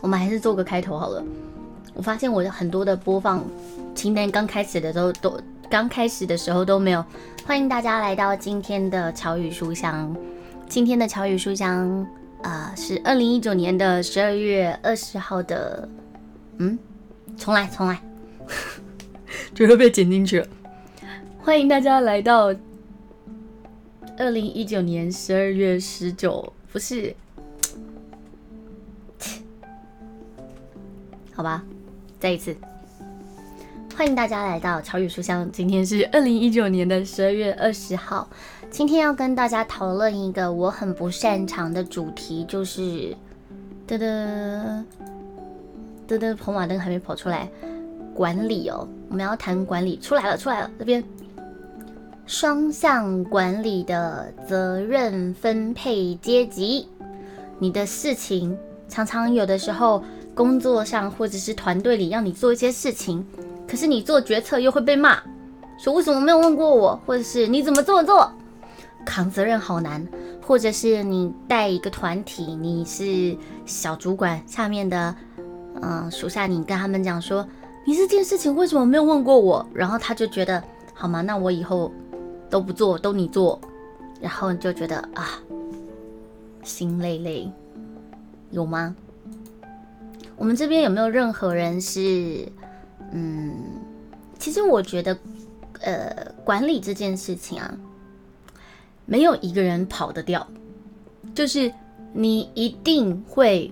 我们还是做个开头好了。我发现我的很多的播放清单刚开始的时候都刚开始的时候都没有。欢迎大家来到今天的乔语书香。今天的乔语书香，呃，是二零一九年的十二月二十号的。嗯，重来，重来，就会被剪进去了。欢迎大家来到二零一九年十二月十九，不是？好吧。再一次，欢迎大家来到乔宇书香。今天是二零一九年的十二月二十号。今天要跟大家讨论一个我很不擅长的主题，就是噔噔噔噔，跑马灯还没跑出来，管理哦。我们要谈管理，出来了，出来了，这边双向管理的责任分配阶级。你的事情常常有的时候。工作上或者是团队里让你做一些事情，可是你做决策又会被骂，说为什么没有问过我，或者是你怎么这么做，扛责任好难，或者是你带一个团体，你是小主管下面的，嗯，属下你跟他们讲说，你这件事情为什么没有问过我，然后他就觉得好吗？那我以后都不做，都你做，然后你就觉得啊，心累累，有吗？我们这边有没有任何人是，嗯，其实我觉得，呃，管理这件事情啊，没有一个人跑得掉，就是你一定会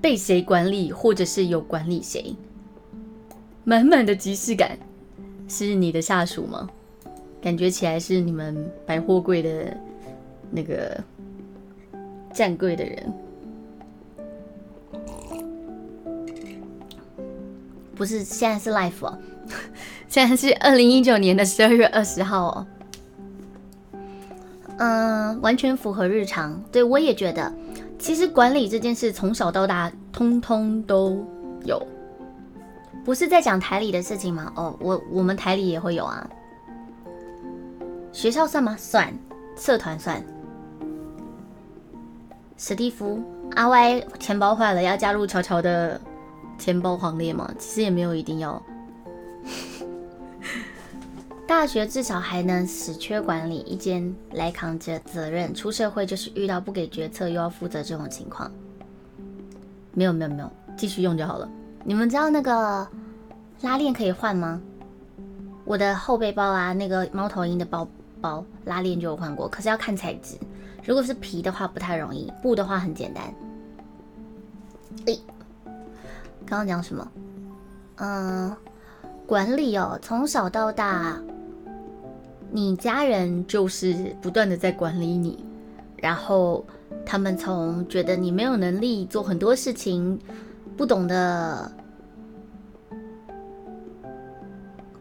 被谁管理，或者是有管理谁，满满的即视感，是你的下属吗？感觉起来是你们百货柜的那个站柜的人。不是，现在是 life 哦，现在是二零一九年的十二月二十号哦。嗯，完全符合日常。对我也觉得，其实管理这件事从小到大通通都有。不是在讲台里的事情吗？哦，我我们台里也会有啊。学校算吗？算。社团算。史蒂夫，阿 Y 钱包坏了，要加入乔乔的。钱包行列嘛，其实也没有一定要。大学至少还能死缺管理一间来扛着责任，出社会就是遇到不给决策又要负责这种情况。没有没有没有，继续用就好了。你们知道那个拉链可以换吗？我的后背包啊，那个猫头鹰的包包拉链就有换过，可是要看材质。如果是皮的话不太容易，布的话很简单。诶。刚刚讲什么？嗯，管理哦，从小到大，你家人就是不断的在管理你，然后他们从觉得你没有能力做很多事情，不懂得，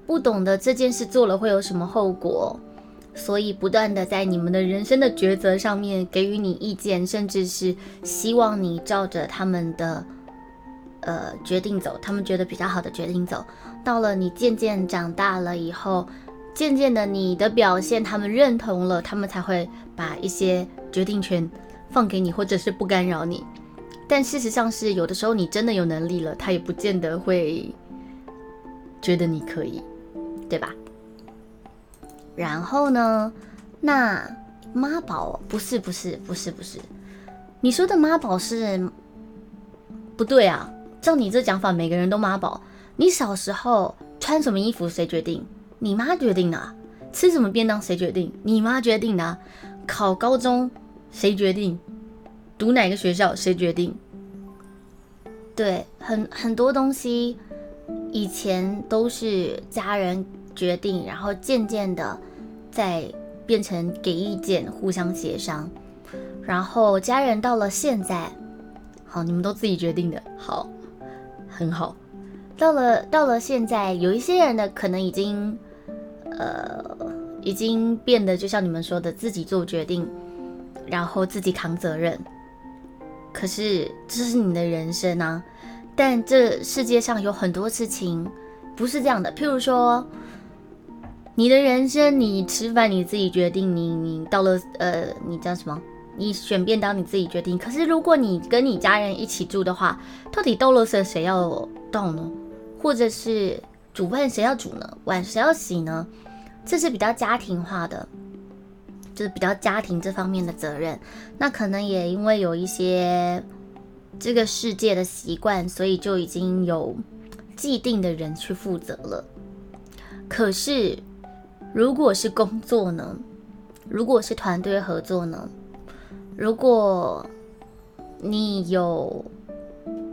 不懂得这件事做了会有什么后果，所以不断的在你们的人生的抉择上面给予你意见，甚至是希望你照着他们的。呃，决定走，他们觉得比较好的决定走。到了你渐渐长大了以后，渐渐的你的表现他们认同了，他们才会把一些决定权放给你，或者是不干扰你。但事实上是有的时候你真的有能力了，他也不见得会觉得你可以，对吧？然后呢，那妈宝不是不是不是不是，你说的妈宝是不对啊。照你这讲法，每个人都妈宝。你小时候穿什么衣服谁决定？你妈决定的。吃什么便当谁决定？你妈决定的。考高中谁决定？读哪个学校谁决定？对，很很多东西以前都是家人决定，然后渐渐的再变成给意见，互相协商。然后家人到了现在，好，你们都自己决定的，好。很好，到了到了现在，有一些人呢，可能已经，呃，已经变得就像你们说的，自己做决定，然后自己扛责任。可是这是你的人生啊，但这世界上有很多事情不是这样的。譬如说，你的人生，你吃饭你自己决定，你你到了呃，你叫什么？你选便当你自己决定。可是如果你跟你家人一起住的话，到底倒垃圾谁要倒呢？或者是煮饭谁要煮呢？碗谁要洗呢？这是比较家庭化的，就是比较家庭这方面的责任。那可能也因为有一些这个世界的习惯，所以就已经有既定的人去负责了。可是如果是工作呢？如果是团队合作呢？如果你有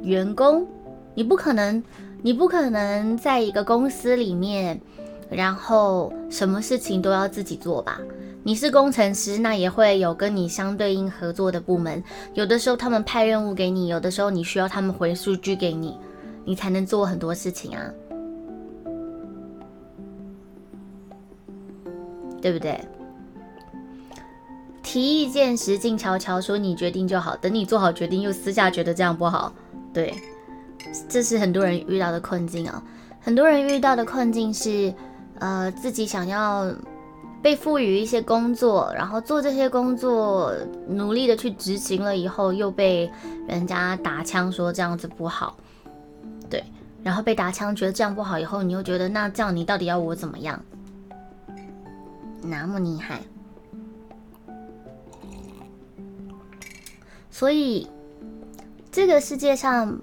员工，你不可能，你不可能在一个公司里面，然后什么事情都要自己做吧？你是工程师，那也会有跟你相对应合作的部门。有的时候他们派任务给你，有的时候你需要他们回数据给你，你才能做很多事情啊，对不对？提意见时静悄悄说你决定就好，等你做好决定又私下觉得这样不好，对，这是很多人遇到的困境啊。很多人遇到的困境是，呃，自己想要被赋予一些工作，然后做这些工作，努力的去执行了以后，又被人家打枪说这样子不好，对，然后被打枪觉得这样不好以后，你又觉得那这样你到底要我怎么样？那么厉害。所以，这个世界上，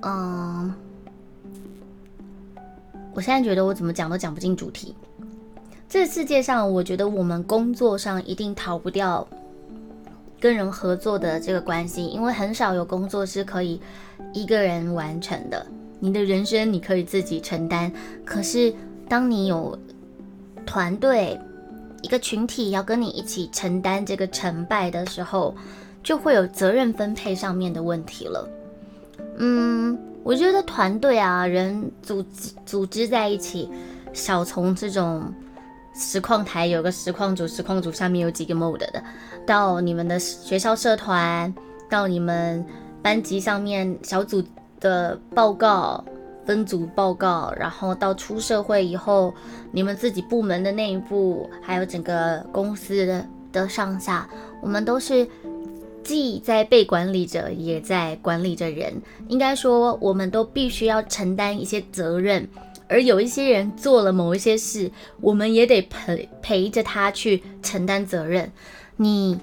嗯，我现在觉得我怎么讲都讲不进主题。这世界上，我觉得我们工作上一定逃不掉跟人合作的这个关系，因为很少有工作是可以一个人完成的。你的人生你可以自己承担，可是当你有团队、一个群体要跟你一起承担这个成败的时候。就会有责任分配上面的问题了。嗯，我觉得团队啊，人组织组织在一起，小从这种实况台有个实况组，实况组上面有几个 mode 的，到你们的学校社团，到你们班级上面小组的报告、分组报告，然后到出社会以后，你们自己部门的内部，还有整个公司的的上下，我们都是。既在被管理者，也在管理着人。应该说，我们都必须要承担一些责任。而有一些人做了某一些事，我们也得陪陪着他去承担责任。你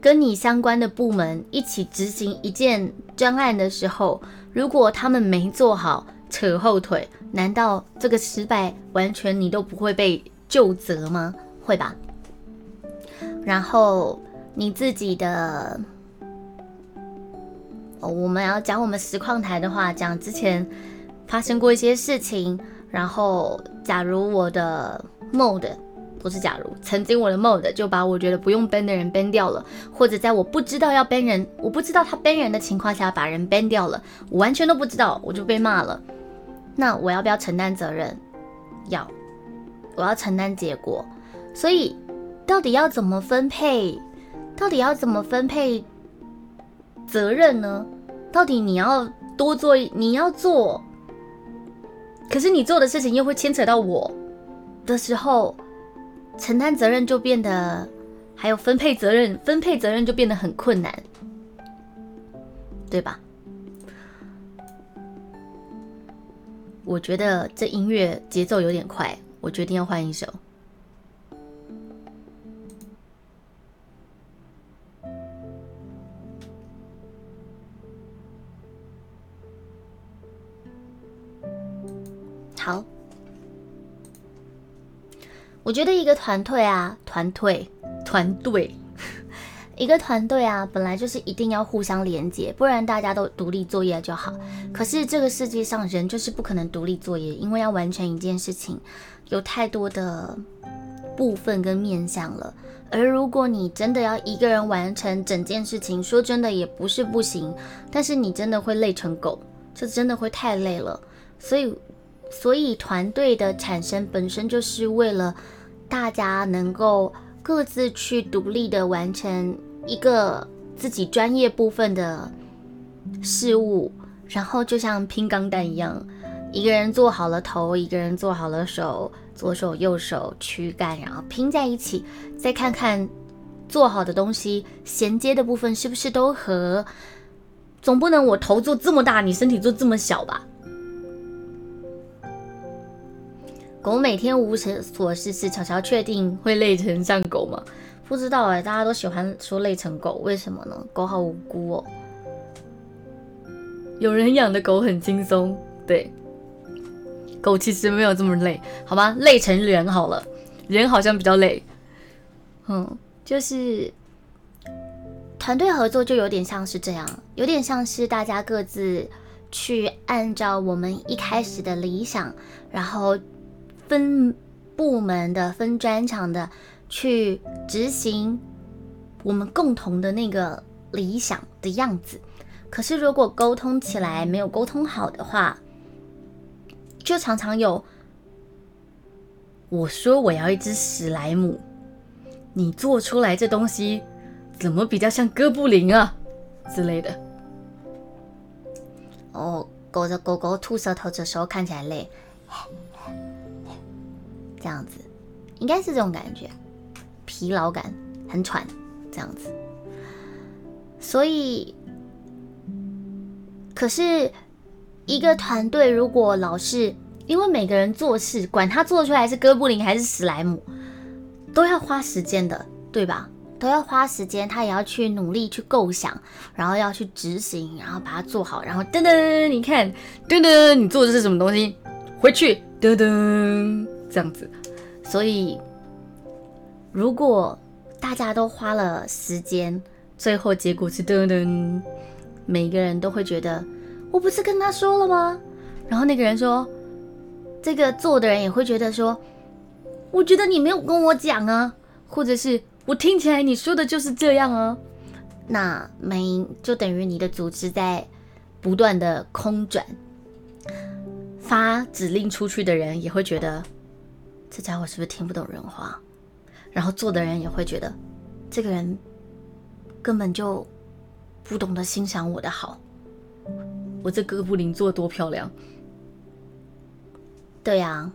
跟你相关的部门一起执行一件专案的时候，如果他们没做好，扯后腿，难道这个失败完全你都不会被就责吗？会吧。然后你自己的。我们要讲我们实况台的话，讲之前发生过一些事情，然后假如我的 mode 不是假如，曾经我的 mode 就把我觉得不用 ban 的人 ban 掉了，或者在我不知道要 ban 人，我不知道他 ban 人的情况下把人 ban 掉了，我完全都不知道，我就被骂了。那我要不要承担责任？要，我要承担结果。所以到底要怎么分配？到底要怎么分配？责任呢？到底你要多做，你要做，可是你做的事情又会牵扯到我的时候，承担责任就变得，还有分配责任，分配责任就变得很困难，对吧？我觉得这音乐节奏有点快，我决定要换一首。好，我觉得一个团队啊，团队，团队，一个团队啊，本来就是一定要互相连接，不然大家都独立作业就好。可是这个世界上人就是不可能独立作业，因为要完成一件事情，有太多的部分跟面向了。而如果你真的要一个人完成整件事情，说真的也不是不行，但是你真的会累成狗，这真的会太累了。所以。所以，团队的产生本身就是为了大家能够各自去独立的完成一个自己专业部分的事物，然后就像拼钢弹一样，一个人做好了头，一个人做好了手，左手右手躯干，然后拼在一起，再看看做好的东西衔接的部分是不是都合？总不能我头做这么大，你身体做这么小吧？狗每天无所事事，巧巧确定会累成像狗吗？不知道哎，大家都喜欢说累成狗，为什么呢？狗好无辜哦。有人养的狗很轻松，对，狗其实没有这么累，好吗？累成人好了，人好像比较累。嗯，就是团队合作就有点像是这样，有点像是大家各自去按照我们一开始的理想，然后。分部门的、分专场的去执行我们共同的那个理想的样子。可是如果沟通起来没有沟通好的话，就常常有我说我要一只史莱姆，你做出来这东西怎么比较像哥布林啊之类的。哦，狗着狗狗吐舌头的时候看起来累。这样子，应该是这种感觉，疲劳感很喘，这样子。所以，可是一个团队如果老是因为每个人做事，管他做出来是哥布林还是史莱姆，都要花时间的，对吧？都要花时间，他也要去努力去构想，然后要去执行，然后把它做好，然后噔噔，你看，噔噔，你做的是什么东西？回去，噔噔。这样子，所以如果大家都花了时间，最后结果是噔噔，每个人都会觉得我不是跟他说了吗？然后那个人说，这个做的人也会觉得说，我觉得你没有跟我讲啊，或者是我听起来你说的就是这样啊，那没就等于你的组织在不断的空转，发指令出去的人也会觉得。这家伙是不是听不懂人话？然后做的人也会觉得，这个人根本就不懂得欣赏我的好。我这哥布林做多漂亮？对呀，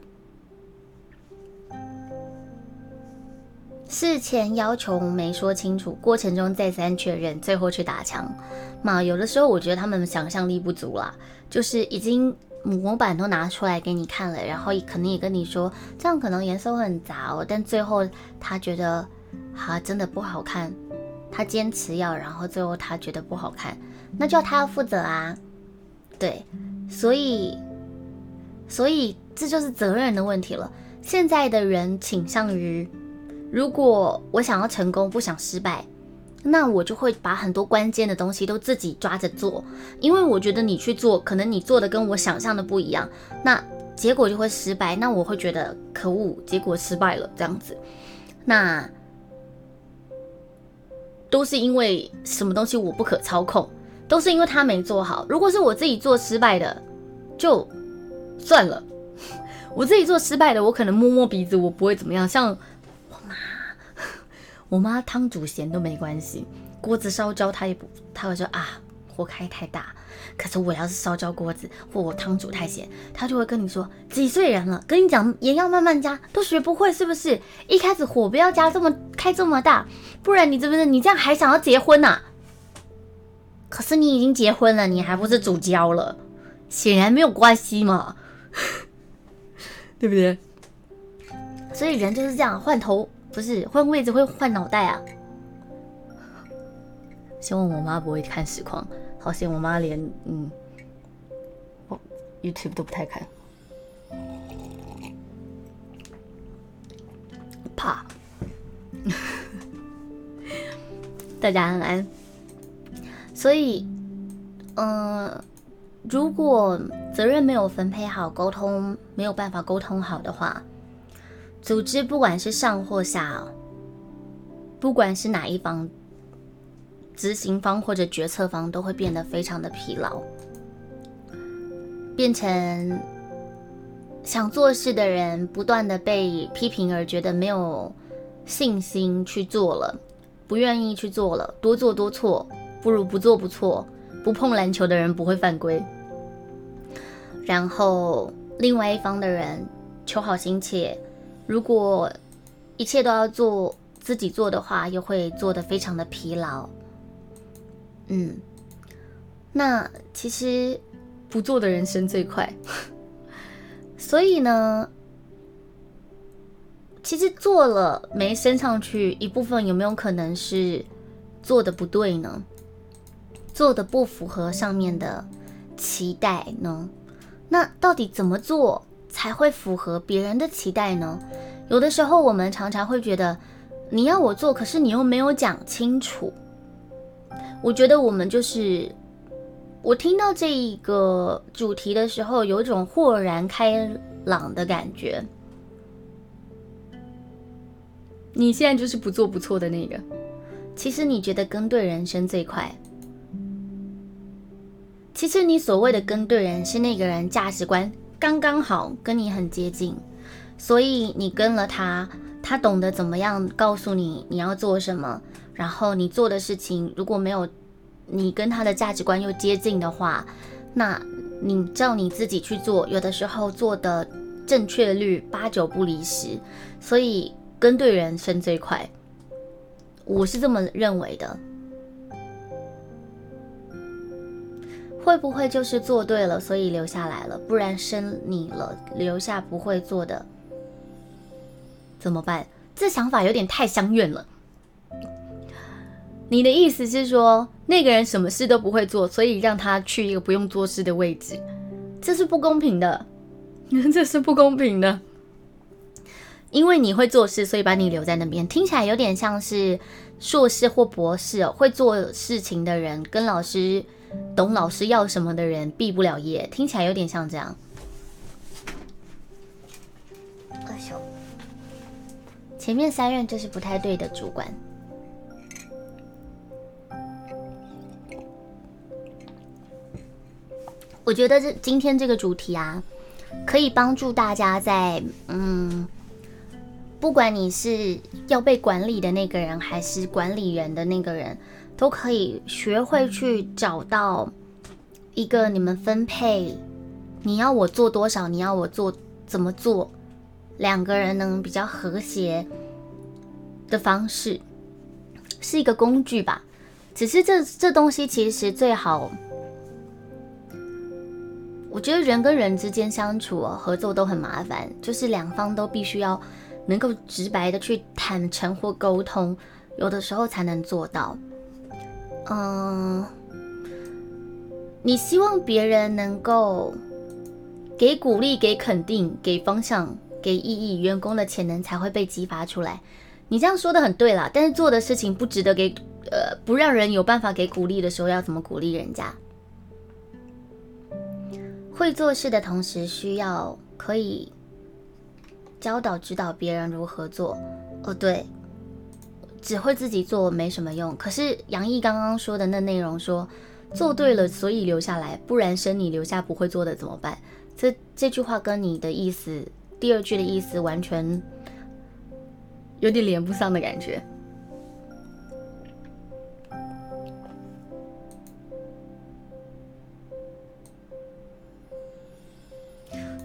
事前要求没说清楚，过程中再三确认，最后去打枪嘛。有的时候我觉得他们想象力不足啦，就是已经。模板都拿出来给你看了，然后可能也跟你说，这样可能颜色会很杂哦。但最后他觉得，哈，真的不好看，他坚持要，然后最后他觉得不好看，那就要他要负责啊。对，所以，所以这就是责任的问题了。现在的人倾向于，如果我想要成功，不想失败。那我就会把很多关键的东西都自己抓着做，因为我觉得你去做，可能你做的跟我想象的不一样，那结果就会失败。那我会觉得可恶，结果失败了这样子。那都是因为什么东西我不可操控，都是因为他没做好。如果是我自己做失败的，就算了。我自己做失败的，我可能摸摸鼻子，我不会怎么样。像。我妈汤煮咸都没关系，锅子烧焦她也不，她会说啊火开太大。可是我要是烧焦锅子或我汤煮太咸，她就会跟你说几岁人了，跟你讲盐要慢慢加，都学不会是不是？一开始火不要加这么开这么大，不然你知不是你这样还想要结婚呐？可是你已经结婚了，你还不是煮焦了，显然没有关系嘛，对不对？所以人就是这样换头。不是换位置会换脑袋啊！希望我妈不会看实况，好险我妈连嗯，YouTube 都不太看，怕。大家安安。所以，嗯，如果责任没有分配好，沟通没有办法沟通好的话。组织不管是上或下，不管是哪一方，执行方或者决策方都会变得非常的疲劳，变成想做事的人不断的被批评而觉得没有信心去做了，不愿意去做了，多做多错，不如不做不错，不碰篮球的人不会犯规，然后另外一方的人求好心切。如果一切都要做自己做的话，又会做得非常的疲劳。嗯，那其实不做的人生最快。所以呢，其实做了没升上去，一部分有没有可能是做的不对呢？做的不符合上面的期待呢？那到底怎么做才会符合别人的期待呢？有的时候我们常常会觉得，你要我做，可是你又没有讲清楚。我觉得我们就是。我听到这一个主题的时候，有一种豁然开朗的感觉。你现在就是不做不错的那个。其实你觉得跟对人生最快。其实你所谓的跟对人，是那个人价值观刚刚好跟你很接近，所以你跟了他，他懂得怎么样告诉你你要做什么，然后你做的事情如果没有。你跟他的价值观又接近的话，那你照你自己去做，有的时候做的正确率八九不离十，所以跟对人生最快，我是这么认为的。会不会就是做对了，所以留下来了？不然生你了，留下不会做的怎么办？这想法有点太相怨了。你的意思是说，那个人什么事都不会做，所以让他去一个不用做事的位置，这是不公平的，这是不公平的。因为你会做事，所以把你留在那边，听起来有点像是硕士或博士，会做事情的人跟老师懂老师要什么的人毕不了业，听起来有点像这样。前面三任就是不太对的主管。我觉得这今天这个主题啊，可以帮助大家在嗯，不管你是要被管理的那个人，还是管理人的那个人，都可以学会去找到一个你们分配，你要我做多少，你要我做怎么做，两个人能比较和谐的方式，是一个工具吧。只是这这东西其实最好。我觉得人跟人之间相处哦，合作都很麻烦，就是两方都必须要能够直白的去坦诚或沟通，有的时候才能做到。嗯，你希望别人能够给鼓励、给肯定、给方向、给意义，员工的潜能才会被激发出来。你这样说的很对啦，但是做的事情不值得给，呃，不让人有办法给鼓励的时候，要怎么鼓励人家？会做事的同时，需要可以教导指导别人如何做。哦，对，只会自己做没什么用。可是杨毅刚刚说的那内容说，做对了所以留下来，不然生你留下不会做的怎么办？这这句话跟你的意思，第二句的意思完全有点连不上的感觉。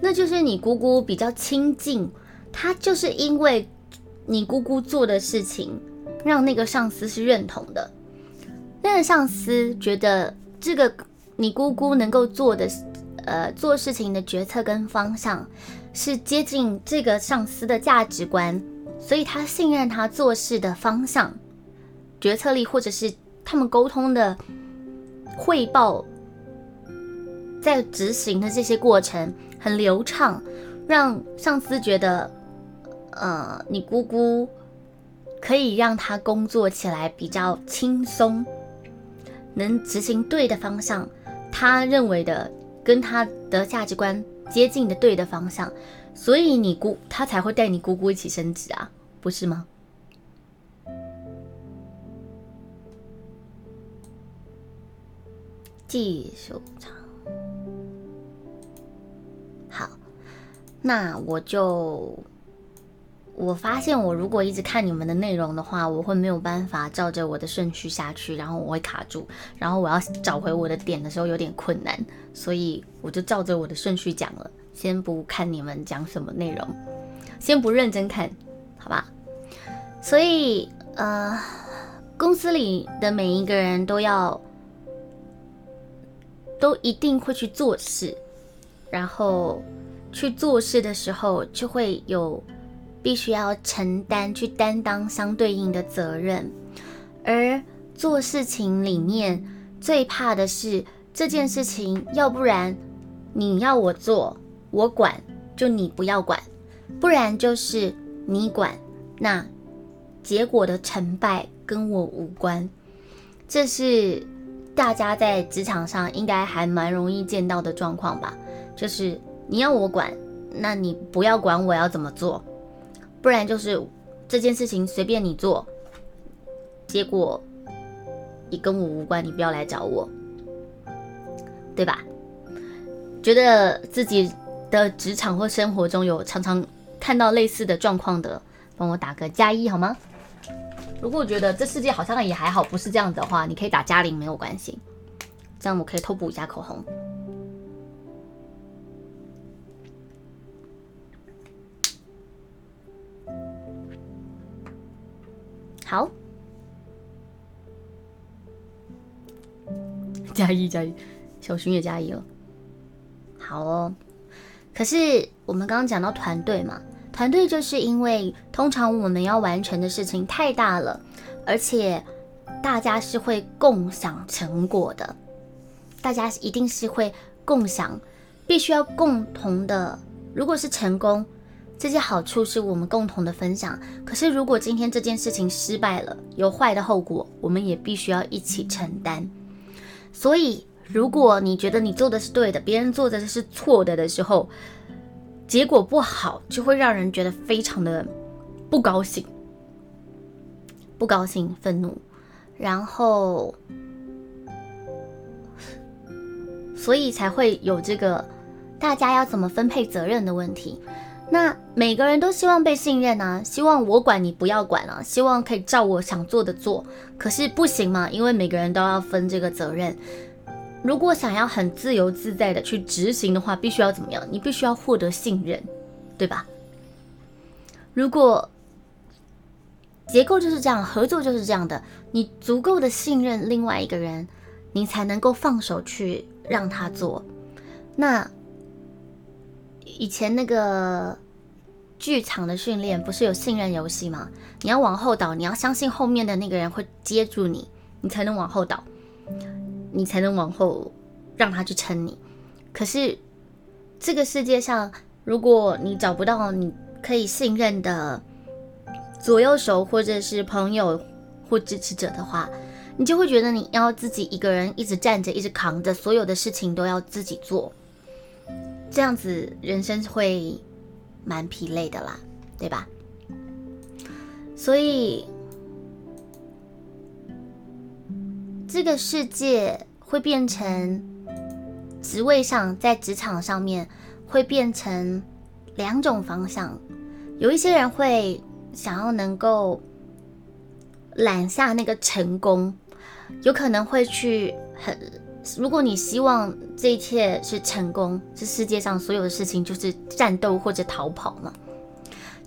那就是你姑姑比较亲近，她就是因为你姑姑做的事情，让那个上司是认同的。那个上司觉得这个你姑姑能够做的，呃，做事情的决策跟方向是接近这个上司的价值观，所以他信任他做事的方向、决策力，或者是他们沟通的汇报，在执行的这些过程。很流畅，让上司觉得，呃，你姑姑可以让他工作起来比较轻松，能执行对的方向，他认为的跟他的价值观接近的对的方向，所以你姑他才会带你姑姑一起升职啊，不是吗？技术长。那我就，我发现我如果一直看你们的内容的话，我会没有办法照着我的顺序下去，然后我会卡住，然后我要找回我的点的时候有点困难，所以我就照着我的顺序讲了，先不看你们讲什么内容，先不认真看，好吧？所以呃，公司里的每一个人都要都一定会去做事，然后去做事的时候就会有必须要承担去担当相对应的责任，而做事情里面最怕的是这件事情，要不然你要我做，我管，就你不要管；不然就是你管，那结果的成败跟我无关。这是大家在职场上应该还蛮容易见到的状况吧？就是你要我管，那你不要管我要怎么做；不然就是这件事情随便你做，结果。也跟我无关，你不要来找我，对吧？觉得自己的职场或生活中有常常看到类似的状况的，帮我打个加一好吗？如果觉得这世界好像也还好，不是这样的话，你可以打加零，没有关系。这样我可以偷补一下口红。好。加一加一，小熊也加一了。好哦，可是我们刚刚讲到团队嘛，团队就是因为通常我们要完成的事情太大了，而且大家是会共享成果的，大家一定是会共享，必须要共同的。如果是成功，这些好处是我们共同的分享。可是如果今天这件事情失败了，有坏的后果，我们也必须要一起承担。所以，如果你觉得你做的是对的，别人做的是错的的时候，结果不好，就会让人觉得非常的不高兴、不高兴、愤怒，然后，所以才会有这个大家要怎么分配责任的问题。那每个人都希望被信任啊，希望我管你不要管啊，希望可以照我想做的做。可是不行嘛，因为每个人都要分这个责任。如果想要很自由自在的去执行的话，必须要怎么样？你必须要获得信任，对吧？如果结构就是这样，合作就是这样的，你足够的信任另外一个人，你才能够放手去让他做。那。以前那个剧场的训练不是有信任游戏吗？你要往后倒，你要相信后面的那个人会接住你，你才能往后倒，你才能往后让他去撑你。可是这个世界上，如果你找不到你可以信任的左右手或者是朋友或支持者的话，你就会觉得你要自己一个人一直站着，一直扛着，所有的事情都要自己做。这样子人生会蛮疲累的啦，对吧？所以这个世界会变成职位上，在职场上面会变成两种方向。有一些人会想要能够揽下那个成功，有可能会去很。如果你希望这一切是成功，这世界上所有的事情就是战斗或者逃跑嘛？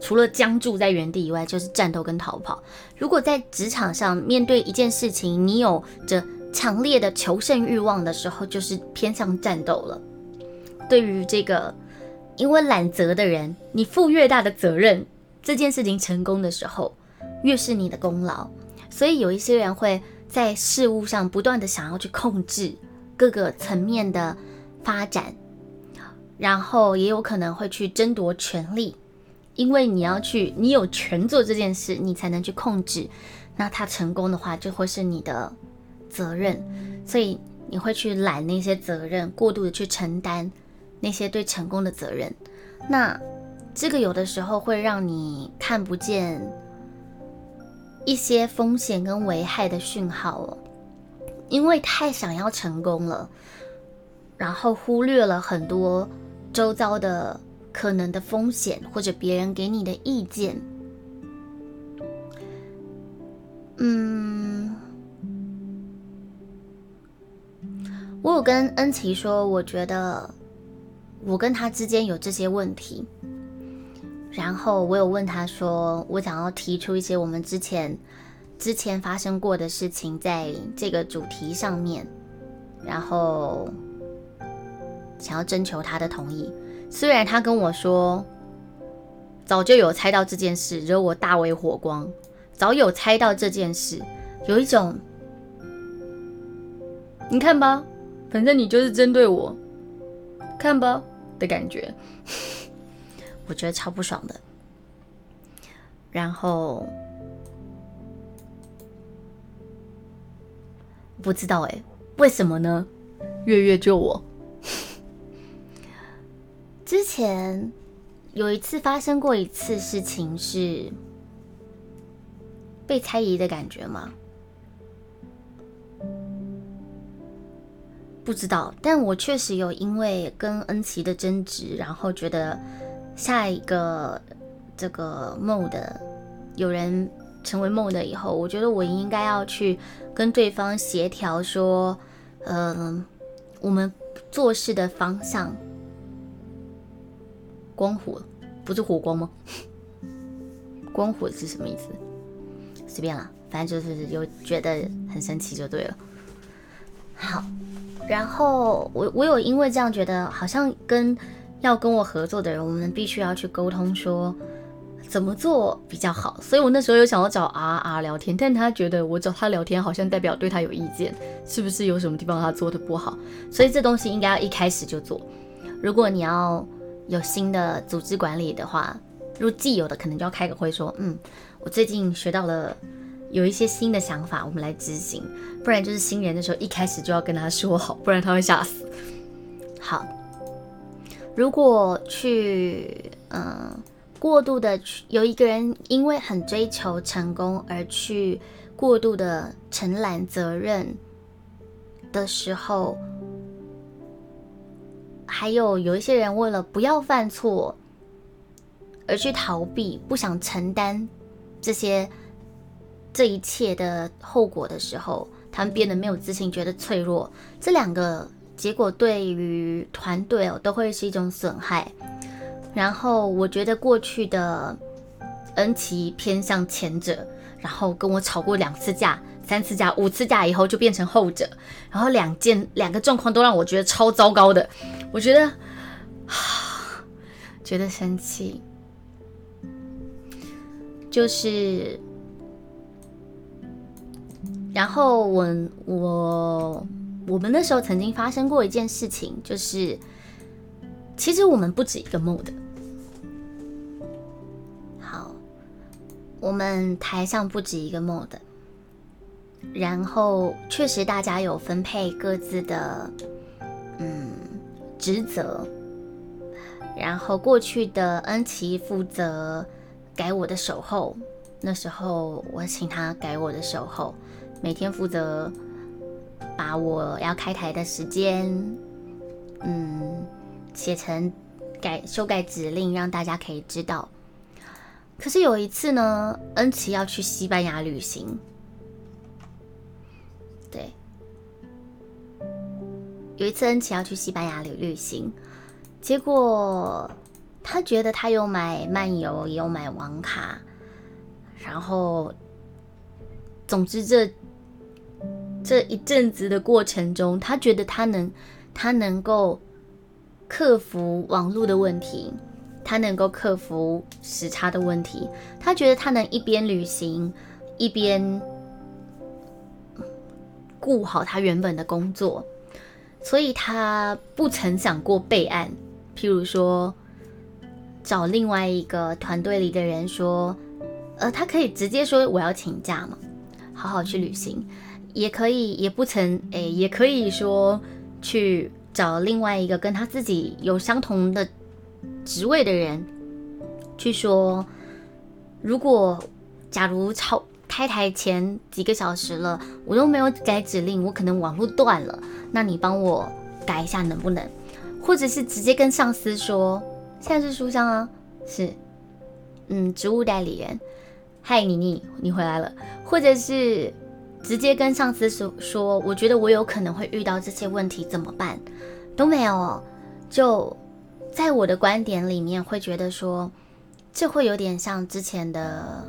除了僵住在原地以外，就是战斗跟逃跑。如果在职场上面对一件事情，你有着强烈的求胜欲望的时候，就是偏向战斗了。对于这个因为揽责的人，你负越大的责任，这件事情成功的时候，越是你的功劳。所以有一些人会在事物上不断的想要去控制。各个层面的发展，然后也有可能会去争夺权力，因为你要去，你有权做这件事，你才能去控制。那他成功的话，就会是你的责任，所以你会去揽那些责任，过度的去承担那些对成功的责任。那这个有的时候会让你看不见一些风险跟危害的讯号哦。因为太想要成功了，然后忽略了很多周遭的可能的风险或者别人给你的意见。嗯，我有跟恩琪说，我觉得我跟他之间有这些问题，然后我有问他说，我想要提出一些我们之前之前发生过的事情，在这个主题上面，然后想要征求他的同意。虽然他跟我说，早就有猜到这件事，惹我大为火光，早有猜到这件事，有一种，你看吧，反正你就是针对我，看吧的感觉。我觉得超不爽的，然后不知道哎，为什么呢？月月救我！之前有一次发生过一次事情，是被猜疑的感觉吗？不知道，但我确实有因为跟恩琪的争执，然后觉得。下一个这个 mode 有人成为 mode 以后，我觉得我应该要去跟对方协调说，嗯，我们做事的方向。光火不是火光吗？光火是什么意思？随便了，反正就是有觉得很生气就对了。好，然后我我有因为这样觉得好像跟。要跟我合作的人，我们必须要去沟通，说怎么做比较好。所以我那时候有想要找 R R 聊天，但他觉得我找他聊天好像代表对他有意见，是不是有什么地方他做的不好？所以这东西应该要一开始就做。如果你要有新的组织管理的话，如既有的可能就要开个会说，嗯，我最近学到了有一些新的想法，我们来执行。不然就是新人的时候一开始就要跟他说好，不然他会吓死。好。如果去，嗯，过度的去，有一个人因为很追求成功而去过度的承揽责任的时候，还有有一些人为了不要犯错而去逃避，不想承担这些这一切的后果的时候，他们变得没有自信，觉得脆弱。这两个。结果对于团队哦都会是一种损害，然后我觉得过去的恩琪偏向前者，然后跟我吵过两次架、三次架、五次架以后就变成后者，然后两件两个状况都让我觉得超糟糕的，我觉得 觉得生气，就是，然后我我。我们那时候曾经发生过一件事情，就是其实我们不止一个 mode。我们台上不止一个 mod，然后确实大家有分配各自的嗯职责，然后过去的恩琪负责改我的守候，那时候我请他改我的守候，每天负责。把我要开台的时间，嗯，写成改修改指令，让大家可以知道。可是有一次呢，恩琪要去西班牙旅行，对，有一次恩琪要去西班牙旅旅行，结果他觉得他有买漫游，也有买网卡，然后，总之这。这一阵子的过程中，他觉得他能，他能够克服网络的问题，他能够克服时差的问题。他觉得他能一边旅行，一边顾好他原本的工作，所以他不曾想过备案。譬如说，找另外一个团队里的人说，呃，他可以直接说我要请假嘛，好好去旅行。也可以，也不曾，诶，也可以说去找另外一个跟他自己有相同的职位的人，去说，如果假如超开台前几个小时了，我都没有改指令，我可能网络断了，那你帮我改一下能不能？或者是直接跟上司说，现在是书香啊，是，嗯，职务代理人，嗨，妮妮，你回来了，或者是。直接跟上司说说，我觉得我有可能会遇到这些问题，怎么办？都没有，就在我的观点里面会觉得说，这会有点像之前的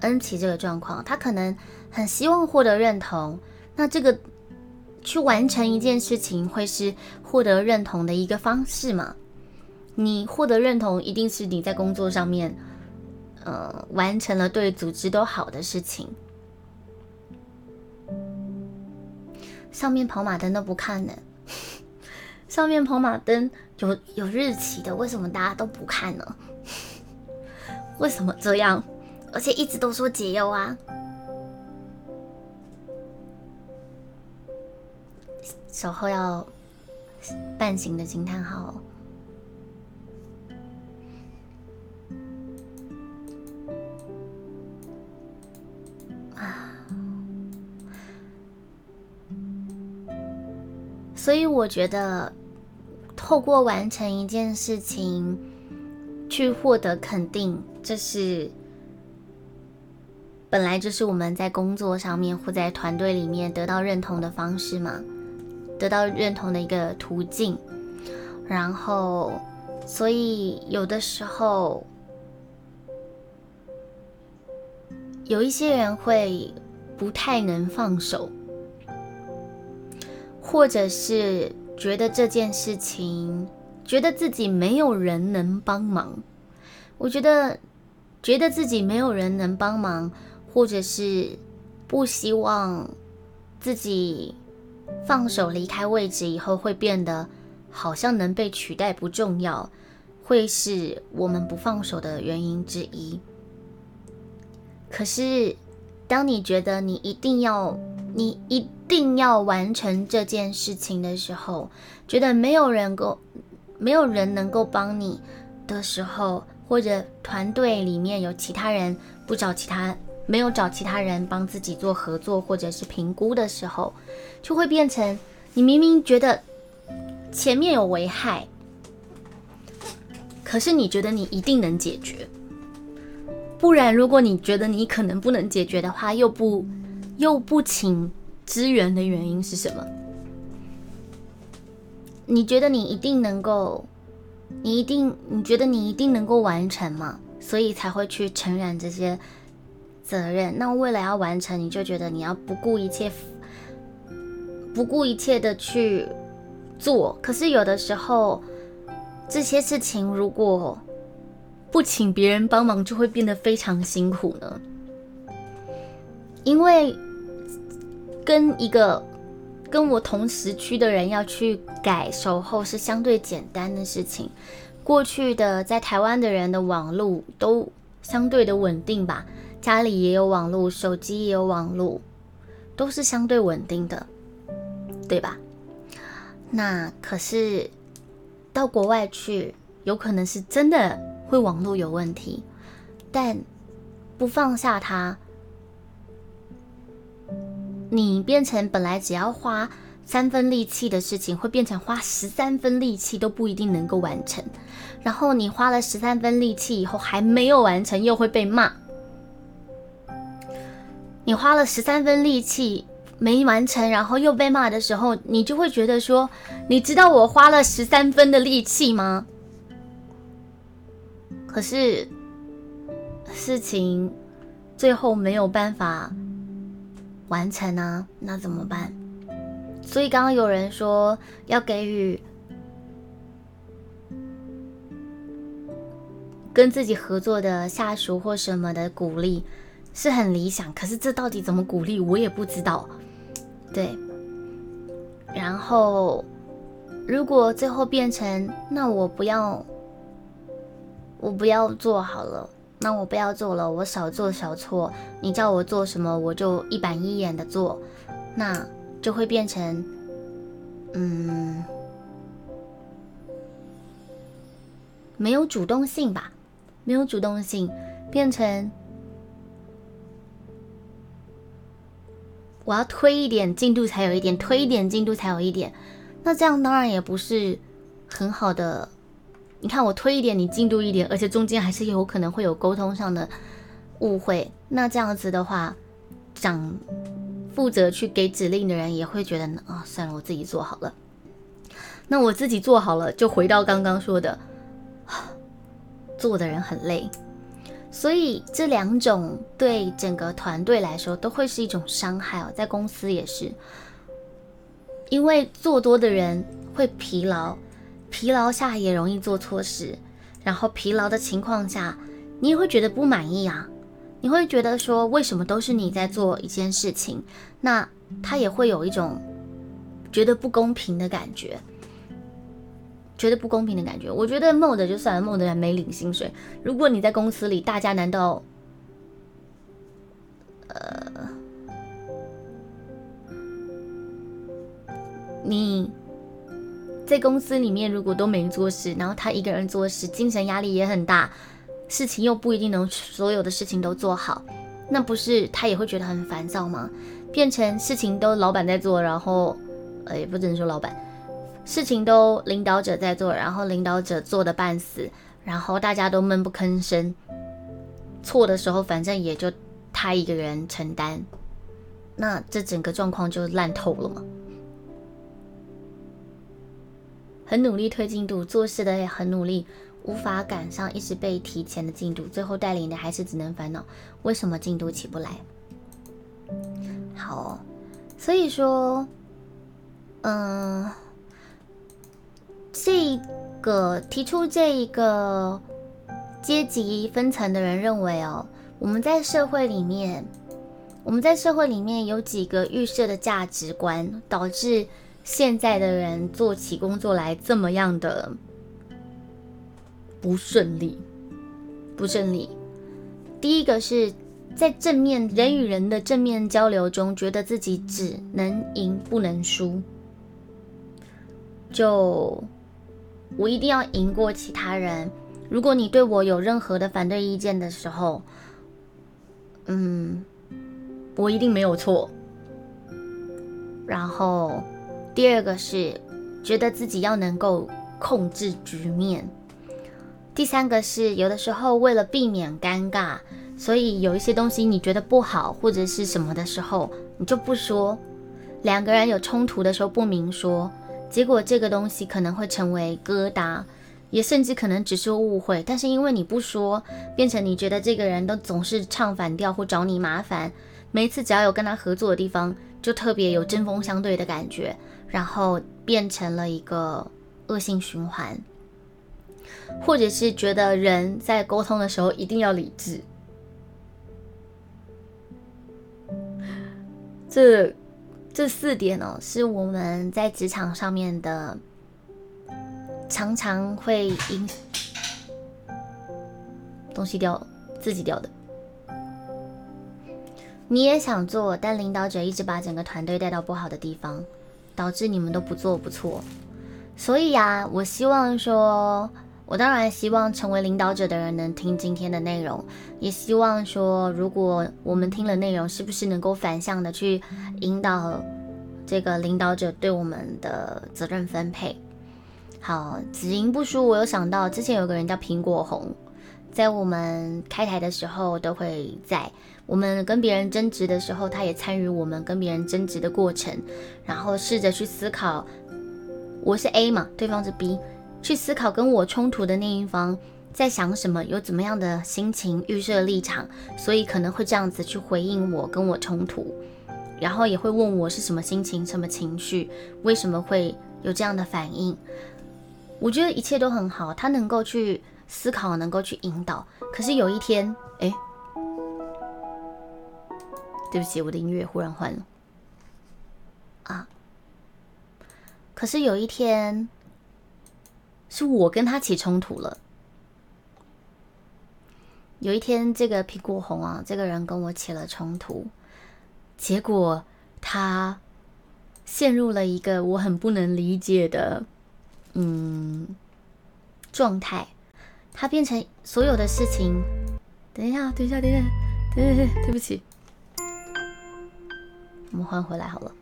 恩琪这个状况，他可能很希望获得认同，那这个去完成一件事情会是获得认同的一个方式嘛？你获得认同，一定是你在工作上面，呃，完成了对组织都好的事情。上面跑马灯都不看呢，上面跑马灯有有日期的，为什么大家都不看呢？为什么这样？而且一直都说解忧啊！守候要半醒的惊叹号所以我觉得，透过完成一件事情去获得肯定，这是本来就是我们在工作上面或在团队里面得到认同的方式嘛，得到认同的一个途径。然后，所以有的时候有一些人会不太能放手。或者是觉得这件事情，觉得自己没有人能帮忙。我觉得，觉得自己没有人能帮忙，或者是不希望自己放手离开位置以后会变得好像能被取代不重要，会是我们不放手的原因之一。可是，当你觉得你一定要。你一定要完成这件事情的时候，觉得没有人够，没有人能够帮你的时候，或者团队里面有其他人不找其他，没有找其他人帮自己做合作或者是评估的时候，就会变成你明明觉得前面有危害，可是你觉得你一定能解决，不然如果你觉得你可能不能解决的话，又不。又不请支援的原因是什么？你觉得你一定能够，你一定你觉得你一定能够完成吗？所以才会去承认这些责任。那为了要完成，你就觉得你要不顾一切，不顾一切的去做。可是有的时候，这些事情如果不请别人帮忙，就会变得非常辛苦呢，因为。跟一个跟我同时区的人要去改守候是相对简单的事情。过去的在台湾的人的网络都相对的稳定吧，家里也有网络，手机也有网络，都是相对稳定的，对吧？那可是到国外去，有可能是真的会网络有问题，但不放下它。你变成本来只要花三分力气的事情，会变成花十三分力气都不一定能够完成。然后你花了十三分力气以后还没有完成，又会被骂。你花了十三分力气没完成，然后又被骂的时候，你就会觉得说：你知道我花了十三分的力气吗？可是事情最后没有办法。完成啊，那怎么办？所以刚刚有人说要给予跟自己合作的下属或什么的鼓励，是很理想。可是这到底怎么鼓励，我也不知道。对，然后如果最后变成那我不要，我不要做好了。那我不要做了，我少做少错。你叫我做什么，我就一板一眼的做，那就会变成，嗯，没有主动性吧？没有主动性，变成我要推一点进度才有一点，推一点进度才有一点。那这样当然也不是很好的。你看我推一点，你进度一点，而且中间还是有可能会有沟通上的误会。那这样子的话，长负责去给指令的人也会觉得啊，算了，我自己做好了。那我自己做好了，就回到刚刚说的，做的人很累，所以这两种对整个团队来说都会是一种伤害哦，在公司也是，因为做多的人会疲劳，疲劳下也容易做错事，然后疲劳的情况下，你也会觉得不满意啊，你会觉得说为什么都是你在做一件事情，那他也会有一种觉得不公平的感觉。觉得不公平的感觉，我觉得 mod 就算了，mod 还没领薪水。如果你在公司里，大家难道，呃，你在公司里面如果都没做事，然后他一个人做事，精神压力也很大，事情又不一定能所有的事情都做好，那不是他也会觉得很烦躁吗？变成事情都老板在做，然后，呃，也不只能说老板。事情都领导者在做，然后领导者做的半死，然后大家都闷不吭声。错的时候，反正也就他一个人承担，那这整个状况就烂透了嘛。很努力推进度，做事的也很努力，无法赶上一直被提前的进度，最后带领的还是只能烦恼为什么进度起不来。好，所以说，嗯。这个提出这一个阶级分层的人认为哦，我们在社会里面，我们在社会里面有几个预设的价值观，导致现在的人做起工作来这么样的不顺利，不顺利。第一个是在正面人与人的正面交流中，觉得自己只能赢不能输，就。我一定要赢过其他人。如果你对我有任何的反对意见的时候，嗯，我一定没有错。然后第二个是觉得自己要能够控制局面。第三个是有的时候为了避免尴尬，所以有一些东西你觉得不好或者是什么的时候，你就不说。两个人有冲突的时候不明说。结果这个东西可能会成为疙瘩，也甚至可能只是误会。但是因为你不说，变成你觉得这个人都总是唱反调或找你麻烦，每一次只要有跟他合作的地方，就特别有针锋相对的感觉，然后变成了一个恶性循环。或者是觉得人在沟通的时候一定要理智，这。这四点哦，是我们在职场上面的常常会因东西掉，自己掉的。你也想做，但领导者一直把整个团队带到不好的地方，导致你们都不做不错。所以呀，我希望说。我当然希望成为领导者的人能听今天的内容，也希望说，如果我们听了内容，是不是能够反向的去引导这个领导者对我们的责任分配？好，子赢不输。我有想到之前有个人叫苹果红，在我们开台的时候都会在我们跟别人争执的时候，他也参与我们跟别人争执的过程，然后试着去思考，我是 A 嘛，对方是 B。去思考跟我冲突的那一方在想什么，有怎么样的心情、预设立场，所以可能会这样子去回应我，跟我冲突，然后也会问我是什么心情、什么情绪，为什么会有这样的反应。我觉得一切都很好，他能够去思考，能够去引导。可是有一天，哎，对不起，我的音乐忽然换了啊。可是有一天。是我跟他起冲突了。有一天，这个苹果红啊，这个人跟我起了冲突，结果他陷入了一个我很不能理解的嗯状态。他变成所有的事情，等一下，等一下，等一下，对对对，对不起，我们换回来好了。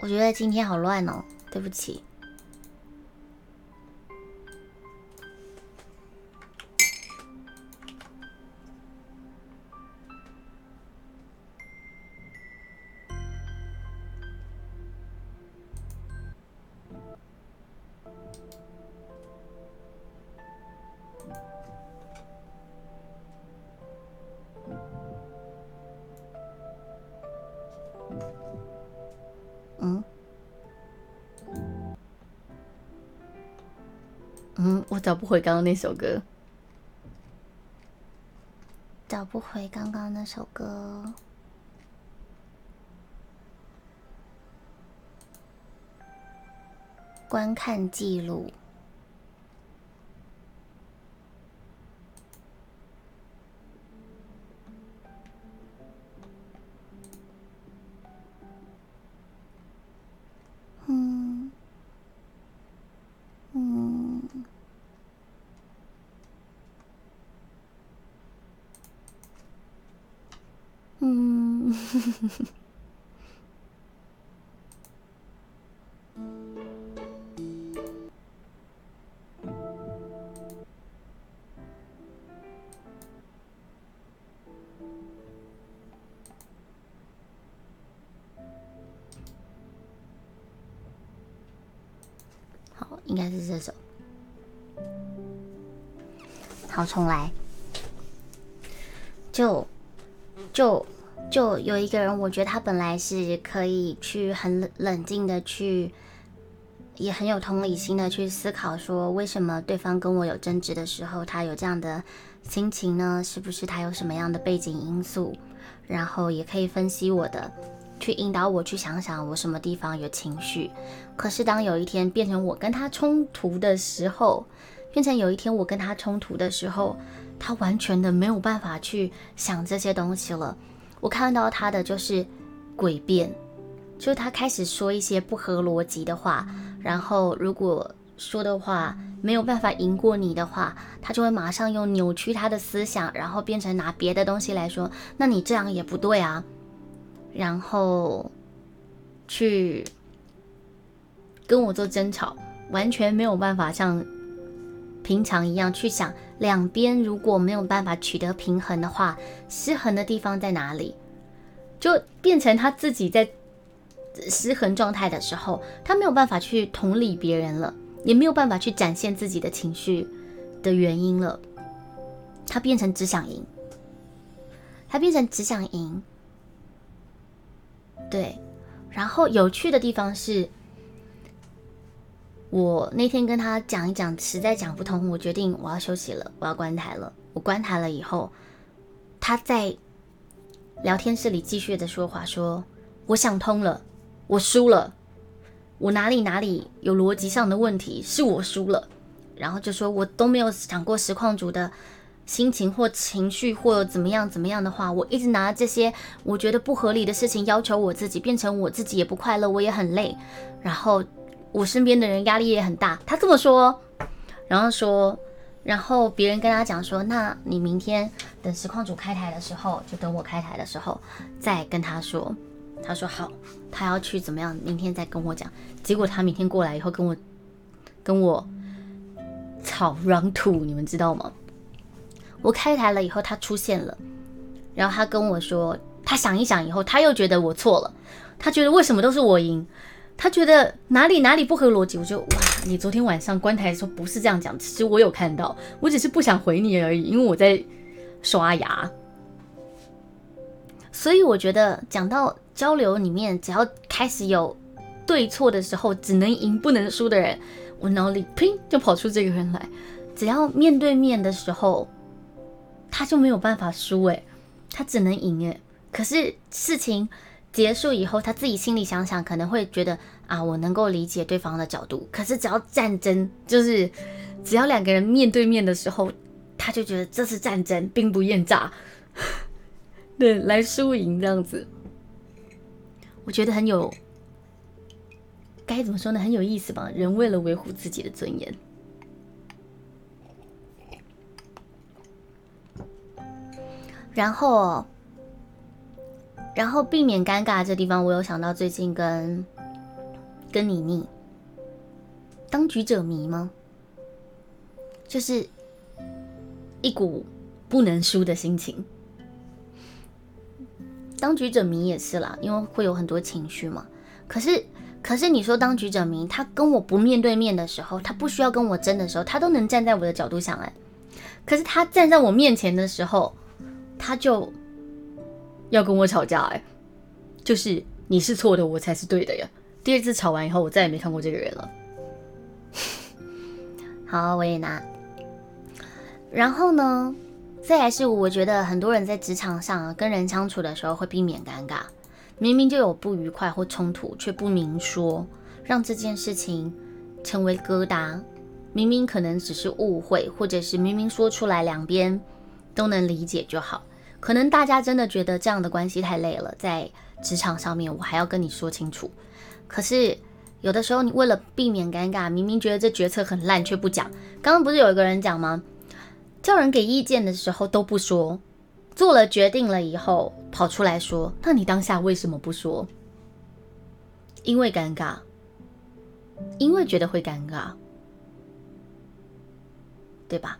我觉得今天好乱哦，对不起。嗯我找不回刚刚那首歌，找不回刚刚那首歌。观看记录。嗯，嗯，嗯。应该是这首。好，重来。就就就有一个人，我觉得他本来是可以去很冷静的去，也很有同理心的去思考，说为什么对方跟我有争执的时候，他有这样的心情呢？是不是他有什么样的背景因素？然后也可以分析我的。去引导我去想想我什么地方有情绪，可是当有一天变成我跟他冲突的时候，变成有一天我跟他冲突的时候，他完全的没有办法去想这些东西了。我看到他的就是诡辩，就是他开始说一些不合逻辑的话，然后如果说的话没有办法赢过你的话，他就会马上用扭曲他的思想，然后变成拿别的东西来说，那你这样也不对啊。然后去跟我做争吵，完全没有办法像平常一样去想两边如果没有办法取得平衡的话，失衡的地方在哪里？就变成他自己在失衡状态的时候，他没有办法去同理别人了，也没有办法去展现自己的情绪的原因了。他变成只想赢，他变成只想赢。对，然后有趣的地方是，我那天跟他讲一讲，实在讲不通，我决定我要休息了，我要关台了。我关台了以后，他在聊天室里继续的说话，说我想通了，我输了，我哪里哪里有逻辑上的问题，是我输了。然后就说我都没有想过实况组的。心情或情绪或怎么样怎么样的话，我一直拿这些我觉得不合理的事情要求我自己，变成我自己也不快乐，我也很累，然后我身边的人压力也很大。他这么说，然后说，然后别人跟他讲说，那你明天等实况组开台的时候，就等我开台的时候再跟他说。他说好，他要去怎么样，明天再跟我讲。结果他明天过来以后跟我跟我吵 round two，你们知道吗？我开台了以后，他出现了，然后他跟我说，他想一想以后，他又觉得我错了，他觉得为什么都是我赢，他觉得哪里哪里不合逻辑。我就哇，你昨天晚上关台的时候不是这样讲，其实我有看到，我只是不想回你而已，因为我在刷牙。所以我觉得讲到交流里面，只要开始有对错的时候，只能赢不能输的人，我脑里砰就跑出这个人来。只要面对面的时候。他就没有办法输诶，他只能赢诶。可是事情结束以后，他自己心里想想，可能会觉得啊，我能够理解对方的角度。可是只要战争，就是只要两个人面对面的时候，他就觉得这是战争，兵不厌诈，对，来输赢这样子。我觉得很有，该怎么说呢？很有意思吧？人为了维护自己的尊严。然后，然后避免尴尬这地方，我有想到最近跟跟妮妮当局者迷吗？就是一股不能输的心情。当局者迷也是啦，因为会有很多情绪嘛。可是，可是你说当局者迷，他跟我不面对面的时候，他不需要跟我争的时候，他都能站在我的角度想哎。可是他站在我面前的时候，他就要跟我吵架哎，就是你是错的，我才是对的呀。第二次吵完以后，我再也没看过这个人了。好，我也拿。然后呢，再来是我觉得很多人在职场上跟人相处的时候会避免尴尬，明明就有不愉快或冲突，却不明说，让这件事情成为疙瘩。明明可能只是误会，或者是明明说出来两边都能理解就好。可能大家真的觉得这样的关系太累了，在职场上面我还要跟你说清楚。可是有的时候你为了避免尴尬，明明觉得这决策很烂却不讲。刚刚不是有一个人讲吗？叫人给意见的时候都不说，做了决定了以后跑出来说，那你当下为什么不说？因为尴尬，因为觉得会尴尬，对吧？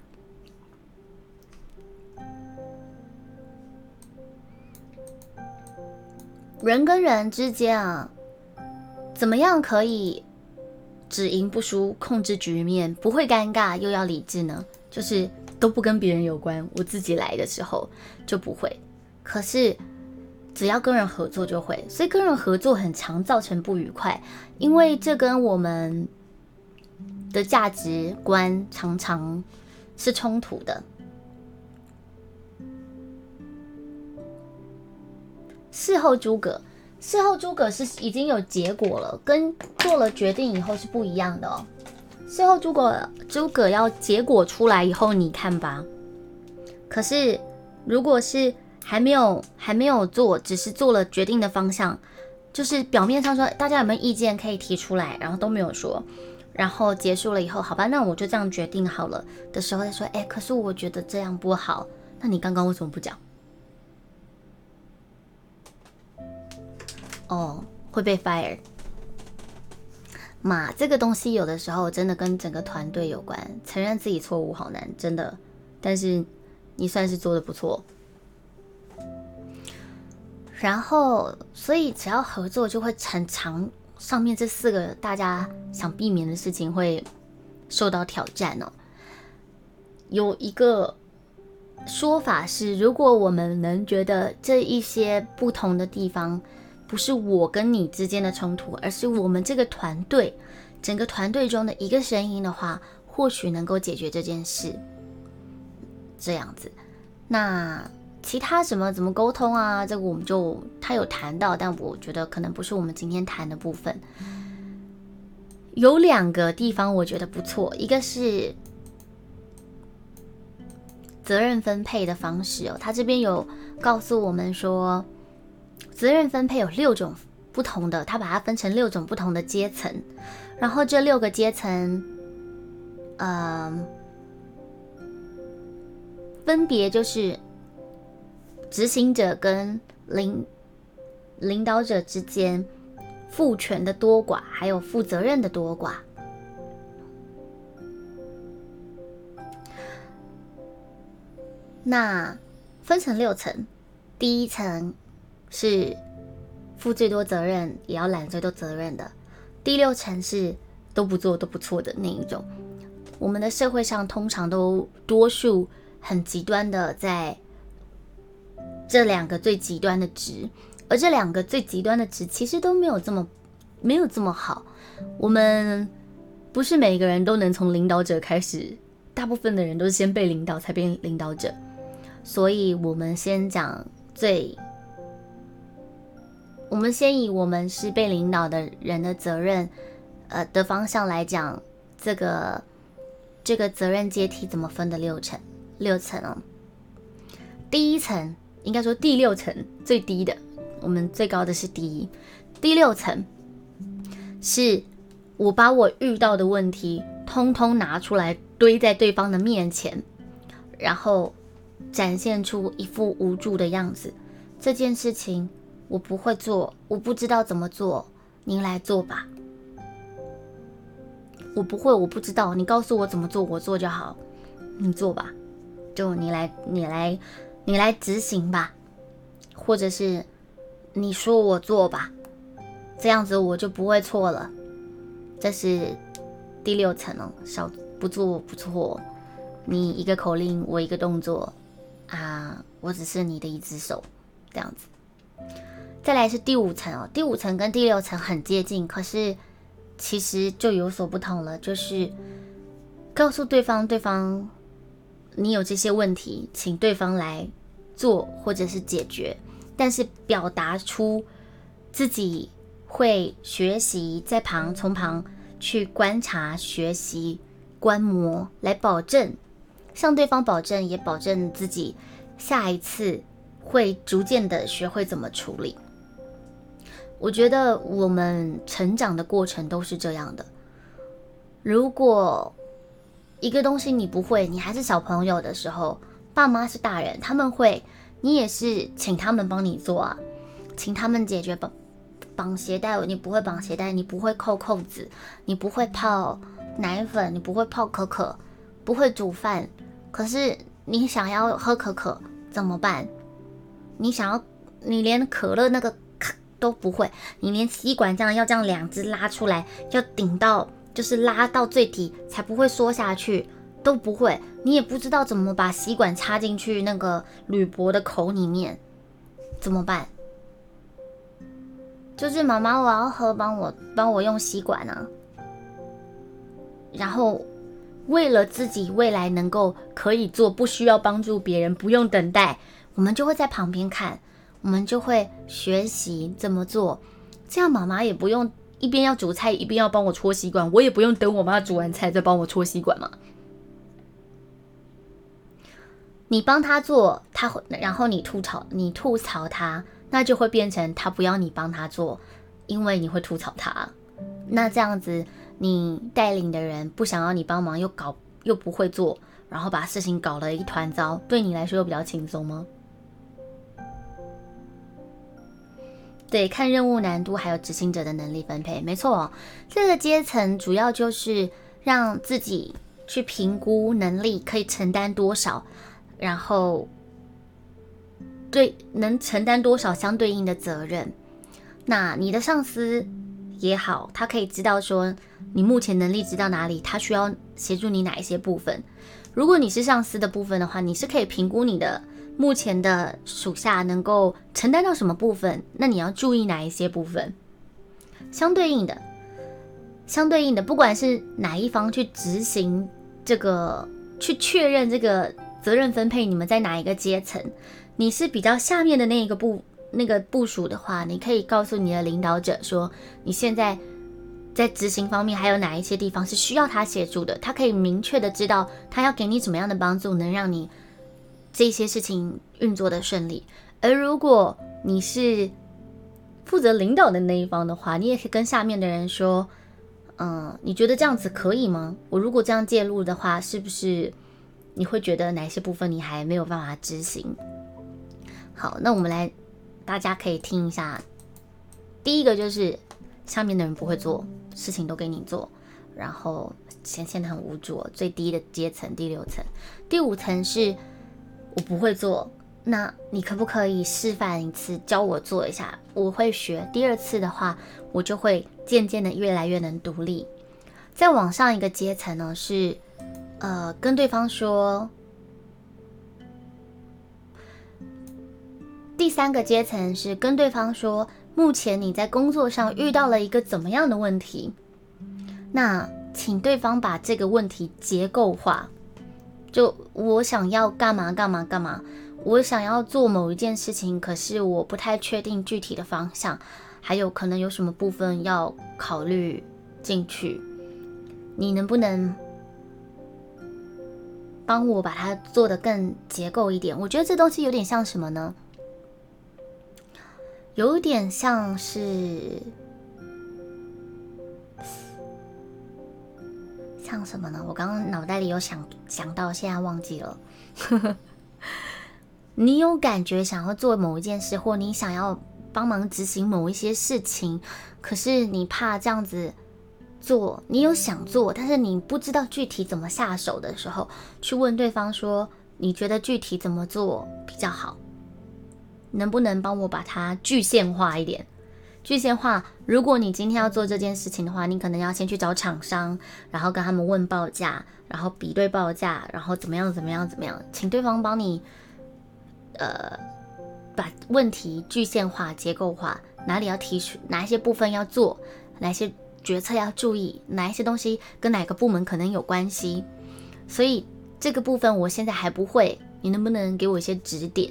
人跟人之间啊，怎么样可以只赢不输，控制局面，不会尴尬又要理智呢？就是都不跟别人有关，我自己来的时候就不会。可是只要跟人合作就会，所以跟人合作很常造成不愉快，因为这跟我们的价值观常常是冲突的。事后诸葛，事后诸葛是已经有结果了，跟做了决定以后是不一样的哦。事后诸葛，诸葛要结果出来以后你看吧。可是如果是还没有还没有做，只是做了决定的方向，就是表面上说大家有没有意见可以提出来，然后都没有说，然后结束了以后，好吧，那我就这样决定好了的时候再说，哎，可是我觉得这样不好，那你刚刚为什么不讲？哦，会被 fire。嘛，这个东西有的时候真的跟整个团队有关。承认自己错误好难，真的。但是你算是做的不错。然后，所以只要合作，就会很长。上面这四个大家想避免的事情会受到挑战哦。有一个说法是，如果我们能觉得这一些不同的地方。不是我跟你之间的冲突，而是我们这个团队，整个团队中的一个声音的话，或许能够解决这件事。这样子，那其他什么怎么沟通啊？这个我们就他有谈到，但我觉得可能不是我们今天谈的部分。有两个地方我觉得不错，一个是责任分配的方式哦，他这边有告诉我们说。责任分配有六种不同的，他把它分成六种不同的阶层，然后这六个阶层，呃，分别就是执行者跟领领导者之间赋权的多寡，还有负责任的多寡。那分成六层，第一层。是负最多责任，也要揽最多责任的。第六层是都不做都不错的那一种。我们的社会上通常都多数很极端的在这两个最极端的值，而这两个最极端的值其实都没有这么没有这么好。我们不是每个人都能从领导者开始，大部分的人都是先被领导才变领导者。所以我们先讲最。我们先以我们是被领导的人的责任，呃的方向来讲，这个这个责任阶梯怎么分的六层？六层哦。第一层应该说第六层最低的，我们最高的是第一。第六层是我把我遇到的问题通通拿出来堆在对方的面前，然后展现出一副无助的样子。这件事情。我不会做，我不知道怎么做，您来做吧。我不会，我不知道，你告诉我怎么做，我做就好。你做吧，就你来，你来，你来执行吧，或者是你说我做吧，这样子我就不会错了。这是第六层哦，少不做不错。你一个口令，我一个动作啊，我只是你的一只手，这样子。再来是第五层哦，第五层跟第六层很接近，可是其实就有所不同了。就是告诉对方，对方你有这些问题，请对方来做或者是解决，但是表达出自己会学习，在旁从旁去观察、学习、观摩，来保证向对方保证，也保证自己下一次会逐渐的学会怎么处理。我觉得我们成长的过程都是这样的。如果一个东西你不会，你还是小朋友的时候，爸妈是大人，他们会，你也是请他们帮你做啊，请他们解决绑绑鞋带，你不会绑鞋带，你不会扣扣子，你不会泡奶粉，你不会泡可可，不会煮饭，可是你想要喝可可怎么办？你想要，你连可乐那个。都不会，你连吸管这样要这样两只拉出来，要顶到就是拉到最底才不会缩下去，都不会。你也不知道怎么把吸管插进去那个铝箔的口里面，怎么办？就是妈妈，我要喝，帮我帮我用吸管啊。然后为了自己未来能够可以做，不需要帮助别人，不用等待，我们就会在旁边看。我们就会学习怎么做，这样妈妈也不用一边要煮菜一边要帮我搓吸管，我也不用等我妈煮完菜再帮我搓吸管嘛。你帮他做，他然后你吐槽你吐槽他，那就会变成他不要你帮他做，因为你会吐槽他。那这样子，你带领的人不想要你帮忙，又搞又不会做，然后把事情搞得一团糟，对你来说又比较轻松吗？对，看任务难度还有执行者的能力分配，没错哦，这个阶层主要就是让自己去评估能力可以承担多少，然后对能承担多少相对应的责任。那你的上司也好，他可以知道说你目前能力知道哪里，他需要协助你哪一些部分。如果你是上司的部分的话，你是可以评估你的。目前的属下能够承担到什么部分？那你要注意哪一些部分？相对应的，相对应的，不管是哪一方去执行这个，去确认这个责任分配，你们在哪一个阶层？你是比较下面的那一个部那个部署的话，你可以告诉你的领导者说，你现在在执行方面还有哪一些地方是需要他协助的？他可以明确的知道他要给你什么样的帮助，能让你。这些事情运作的顺利，而如果你是负责领导的那一方的话，你也可以跟下面的人说，嗯，你觉得这样子可以吗？我如果这样介入的话，是不是你会觉得哪些部分你还没有办法执行？好，那我们来，大家可以听一下。第一个就是下面的人不会做事情都给你做，然后显现的很无助，最低的阶层第六层，第五层是。我不会做，那你可不可以示范一次，教我做一下？我会学。第二次的话，我就会渐渐的越来越能独立。再往上一个阶层呢，是呃跟对方说。第三个阶层是跟对方说，目前你在工作上遇到了一个怎么样的问题？那请对方把这个问题结构化。就我想要干嘛干嘛干嘛，我想要做某一件事情，可是我不太确定具体的方向，还有可能有什么部分要考虑进去。你能不能帮我把它做得更结构一点？我觉得这东西有点像什么呢？有点像是。唱什么呢？我刚刚脑袋里有想想到，现在忘记了。你有感觉想要做某一件事，或你想要帮忙执行某一些事情，可是你怕这样子做，你有想做，但是你不知道具体怎么下手的时候，去问对方说：“你觉得具体怎么做比较好？能不能帮我把它具现化一点？”具象化，如果你今天要做这件事情的话，你可能要先去找厂商，然后跟他们问报价，然后比对报价，然后怎么样怎么样怎么样，请对方帮你，呃，把问题具象化、结构化，哪里要提出，哪一些部分要做，哪些决策要注意，哪一些东西跟哪个部门可能有关系，所以这个部分我现在还不会，你能不能给我一些指点？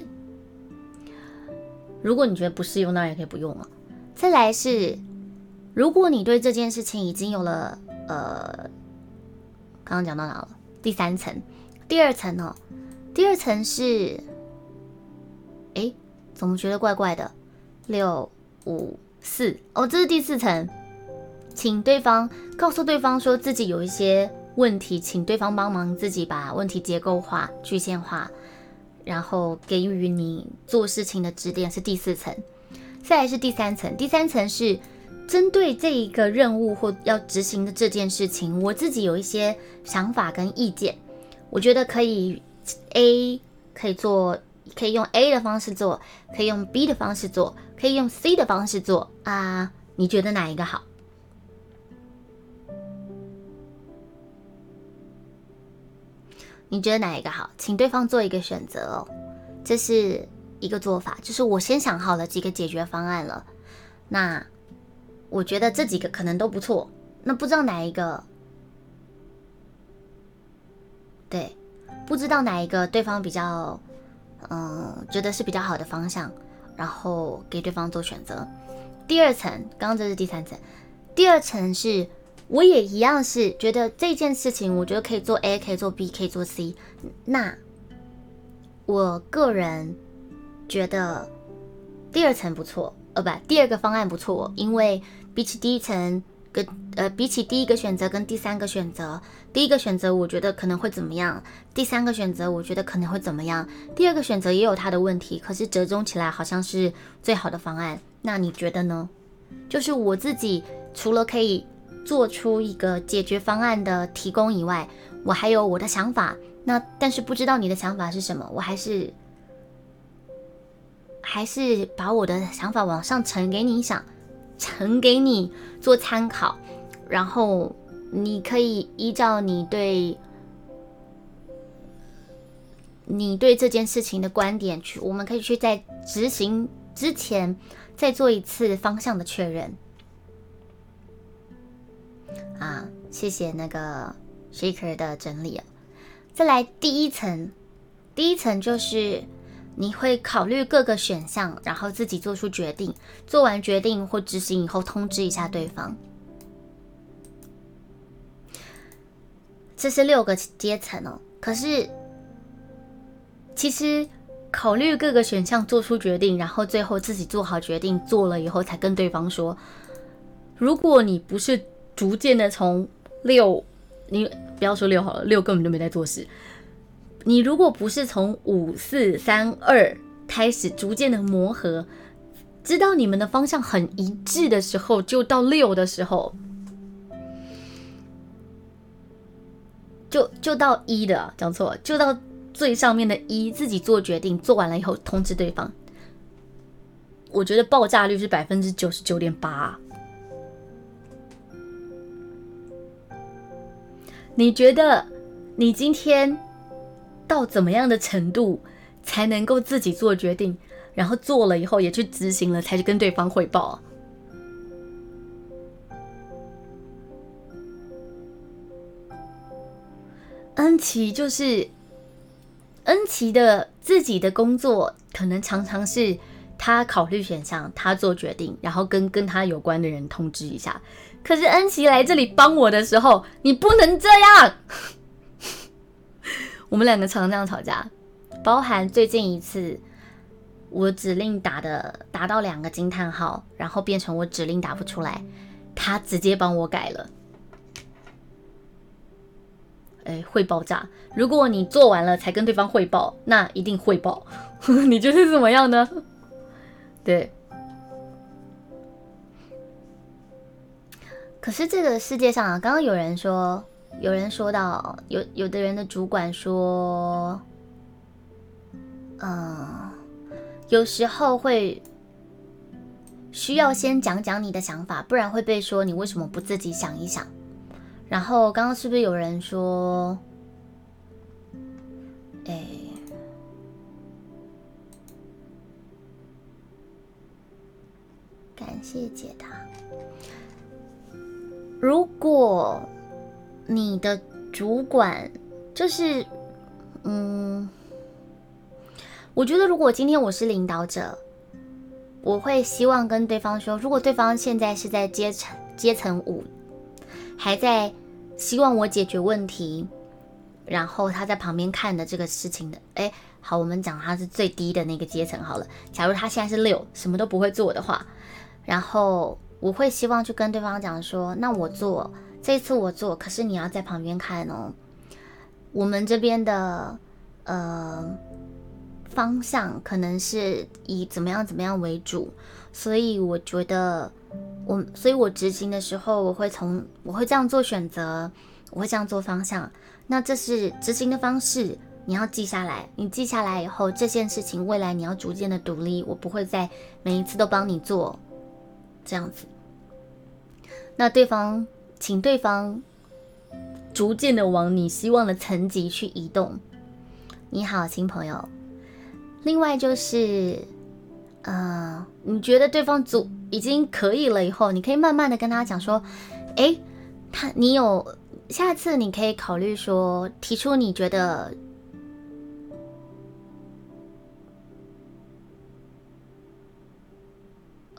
如果你觉得不适用，那也可以不用了。再来是，如果你对这件事情已经有了呃，刚刚讲到哪了？第三层，第二层呢？第二层是，哎，怎么觉得怪怪的？六五四哦，这是第四层，请对方告诉对方说自己有一些问题，请对方帮忙自己把问题结构化、具象化，然后给予你做事情的指点，是第四层。再来是第三层，第三层是针对这一个任务或要执行的这件事情，我自己有一些想法跟意见，我觉得可以 A 可以做，可以用 A 的方式做，可以用 B 的方式做，可以用 C 的方式做啊，你觉得哪一个好？你觉得哪一个好？请对方做一个选择哦，这是。一个做法就是我先想好了几个解决方案了，那我觉得这几个可能都不错，那不知道哪一个，对，不知道哪一个对方比较，嗯，觉得是比较好的方向，然后给对方做选择。第二层，刚刚这是第三层，第二层是我也一样是觉得这件事情，我觉得可以做 A，可以做 B，可以做 C，那我个人。觉得第二层不错，呃，不，第二个方案不错，因为比起第一层跟呃，比起第一个选择跟第三个选择，第一个选择我觉得可能会怎么样，第三个选择我觉得可能会怎么样，第二个选择也有它的问题，可是折中起来好像是最好的方案。那你觉得呢？就是我自己除了可以做出一个解决方案的提供以外，我还有我的想法。那但是不知道你的想法是什么，我还是。还是把我的想法往上呈给你想，呈给你做参考，然后你可以依照你对，你对这件事情的观点去，我们可以去在执行之前再做一次方向的确认。啊，谢谢那个 Shaker 的整理啊。再来第一层，第一层就是。你会考虑各个选项，然后自己做出决定。做完决定或执行以后，通知一下对方。这是六个阶层哦。可是，其实考虑各个选项，做出决定，然后最后自己做好决定，做了以后才跟对方说。如果你不是逐渐的从六，你不要说六好了，六根本就没在做事。你如果不是从五四三二开始逐渐的磨合，知道你们的方向很一致的时候，就到六的时候，就就到一的，讲错，就到最上面的一，自己做决定，做完了以后通知对方。我觉得爆炸率是百分之九十九点八。你觉得你今天？到怎么样的程度才能够自己做决定，然后做了以后也去执行了，才去跟对方汇报？恩琪就是恩琪的自己的工作，可能常常是他考虑选项，他做决定，然后跟跟他有关的人通知一下。可是恩琪来这里帮我的时候，你不能这样。我们两个常常这样吵架，包含最近一次，我指令打的打到两个惊叹号，然后变成我指令打不出来，他直接帮我改了。哎，会爆炸！如果你做完了才跟对方汇报，那一定会爆。你觉得怎么样呢？对。可是这个世界上啊，刚刚有人说。有人说到，有有的人的主管说，嗯，有时候会需要先讲讲你的想法，不然会被说你为什么不自己想一想。然后刚刚是不是有人说，哎，感谢解答。如果。你的主管就是，嗯，我觉得如果今天我是领导者，我会希望跟对方说，如果对方现在是在阶层阶层五，还在希望我解决问题，然后他在旁边看的这个事情的，哎。好，我们讲他是最低的那个阶层好了。假如他现在是六，什么都不会做的话，然后我会希望去跟对方讲说，那我做这次我做，可是你要在旁边看哦。我们这边的呃方向可能是以怎么样怎么样为主，所以我觉得我，所以我执行的时候，我会从我会这样做选择，我会这样做方向。那这是执行的方式。你要记下来，你记下来以后，这件事情未来你要逐渐的独立，我不会再每一次都帮你做这样子。那对方，请对方逐渐的往你希望的层级去移动。你好，新朋友。另外就是，呃，你觉得对方足已经可以了以后，你可以慢慢的跟他讲说，哎，他你有下次你可以考虑说提出你觉得。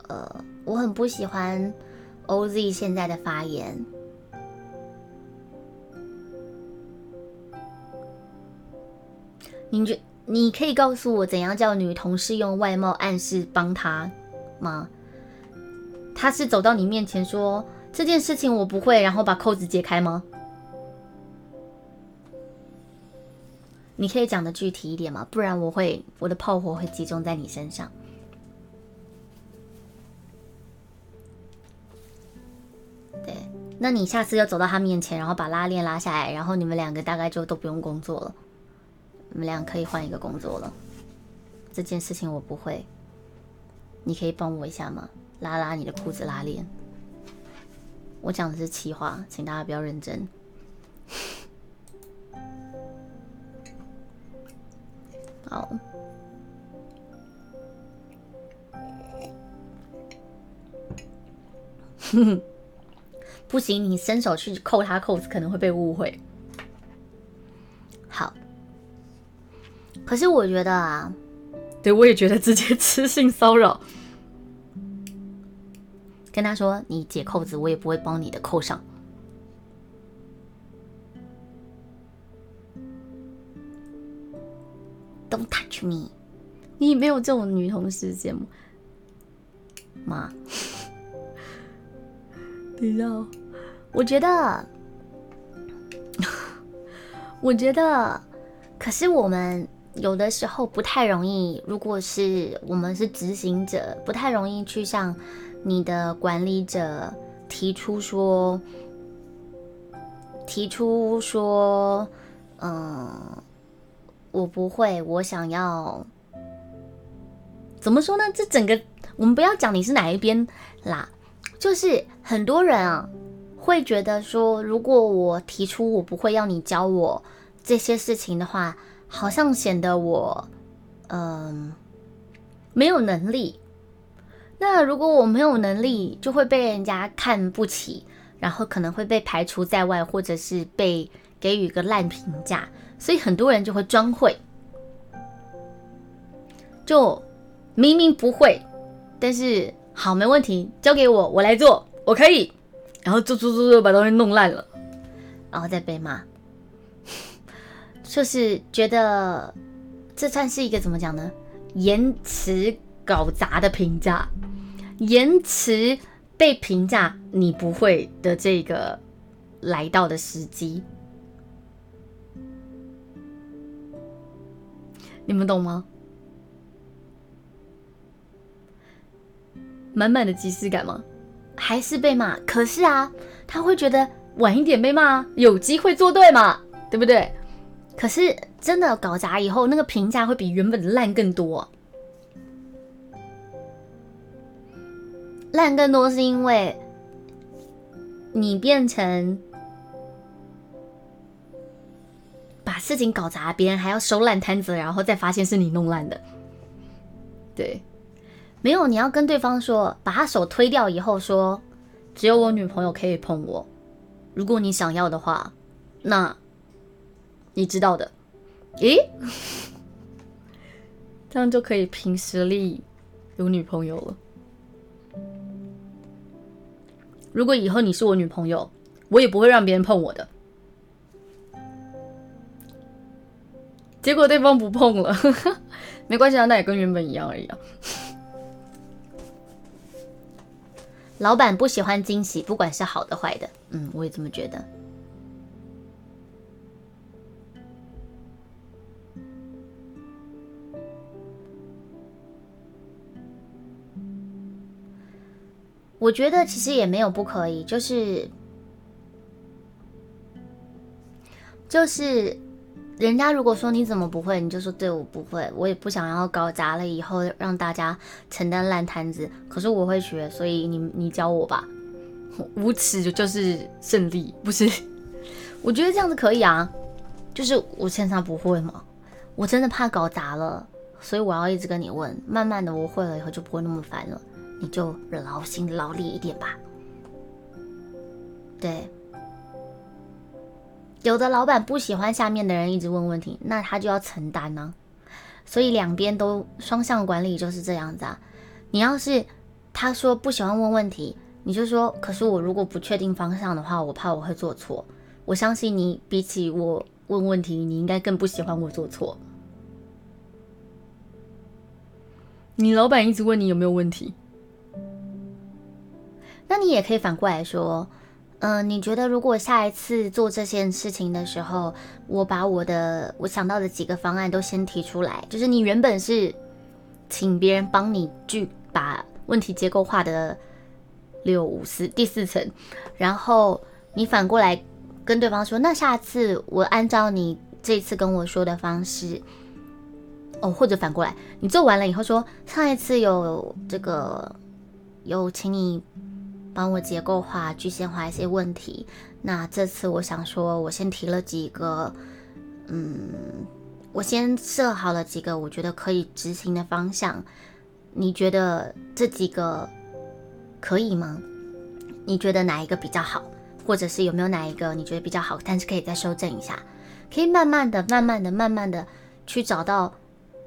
呃，我很不喜欢 OZ 现在的发言。你觉你可以告诉我怎样叫女同事用外貌暗示帮他吗？他是走到你面前说这件事情我不会，然后把扣子解开吗？你可以讲的具体一点吗？不然我会我的炮火会集中在你身上。对那你下次要走到他面前，然后把拉链拉下来，然后你们两个大概就都不用工作了，你们俩可以换一个工作了。这件事情我不会，你可以帮我一下吗？拉拉你的裤子拉链。我讲的是气话，请大家不要认真。好。哼哼。不行，你伸手去扣他扣子可能会被误会。好，可是我觉得啊，对我也觉得直接吃性骚扰。跟他说你解扣子，我也不会帮你的扣上。Don't touch me！你没有这种女同事节目吗？等一下哦。我觉得，我觉得，可是我们有的时候不太容易。如果是我们是执行者，不太容易去向你的管理者提出说，提出说，嗯，我不会，我想要怎么说呢？这整个我们不要讲你是哪一边啦，就是很多人啊。会觉得说，如果我提出我不会要你教我这些事情的话，好像显得我，嗯，没有能力。那如果我没有能力，就会被人家看不起，然后可能会被排除在外，或者是被给予一个烂评价。所以很多人就会装会，就明明不会，但是好没问题，交给我，我来做，我可以。然后做做做做把东西弄烂了，然后再被骂，就是觉得这算是一个怎么讲呢？言辞搞砸的评价，言辞被评价你不会的这个来到的时机，你们懂吗？满满的即视感吗？还是被骂，可是啊，他会觉得晚一点被骂，有机会做对嘛，对不对？可是真的搞砸以后，那个评价会比原本的烂更多。烂更多是因为你变成把事情搞砸，别人还要收烂摊子，然后再发现是你弄烂的，对。没有，你要跟对方说，把他手推掉以后说，只有我女朋友可以碰我。如果你想要的话，那你知道的。诶，这样就可以凭实力有女朋友了。如果以后你是我女朋友，我也不会让别人碰我的。结果对方不碰了，没关系啊，那也跟原本一样而已啊。老板不喜欢惊喜，不管是好的坏的，嗯，我也这么觉得。我觉得其实也没有不可以，就是就是，人家如果说你怎么不会，你就说对我不会，我也不想要搞砸了以后让大家承担烂摊子。可是我会学，所以你你教我吧，无耻就是胜利，不是？我觉得这样子可以啊，就是我现在不会嘛，我真的怕搞砸了，所以我要一直跟你问，慢慢的我会了以后就不会那么烦了。你就劳心劳力一点吧。对，有的老板不喜欢下面的人一直问问题，那他就要承担呢。所以两边都双向管理就是这样子啊。你要是他说不喜欢问问题，你就说，可是我如果不确定方向的话，我怕我会做错。我相信你比起我问问题，你应该更不喜欢我做错。你老板一直问你有没有问题。那你也可以反过来说，嗯，你觉得如果下一次做这件事情的时候，我把我的我想到的几个方案都先提出来，就是你原本是请别人帮你去把问题结构化的六五四第四层，然后你反过来跟对方说，那下次我按照你这次跟我说的方式，哦，或者反过来，你做完了以后说，上一次有这个有请你。帮我结构化、具象化一些问题。那这次我想说，我先提了几个，嗯，我先设好了几个我觉得可以执行的方向。你觉得这几个可以吗？你觉得哪一个比较好？或者是有没有哪一个你觉得比较好，但是可以再修正一下？可以慢慢的、慢慢的、慢慢的去找到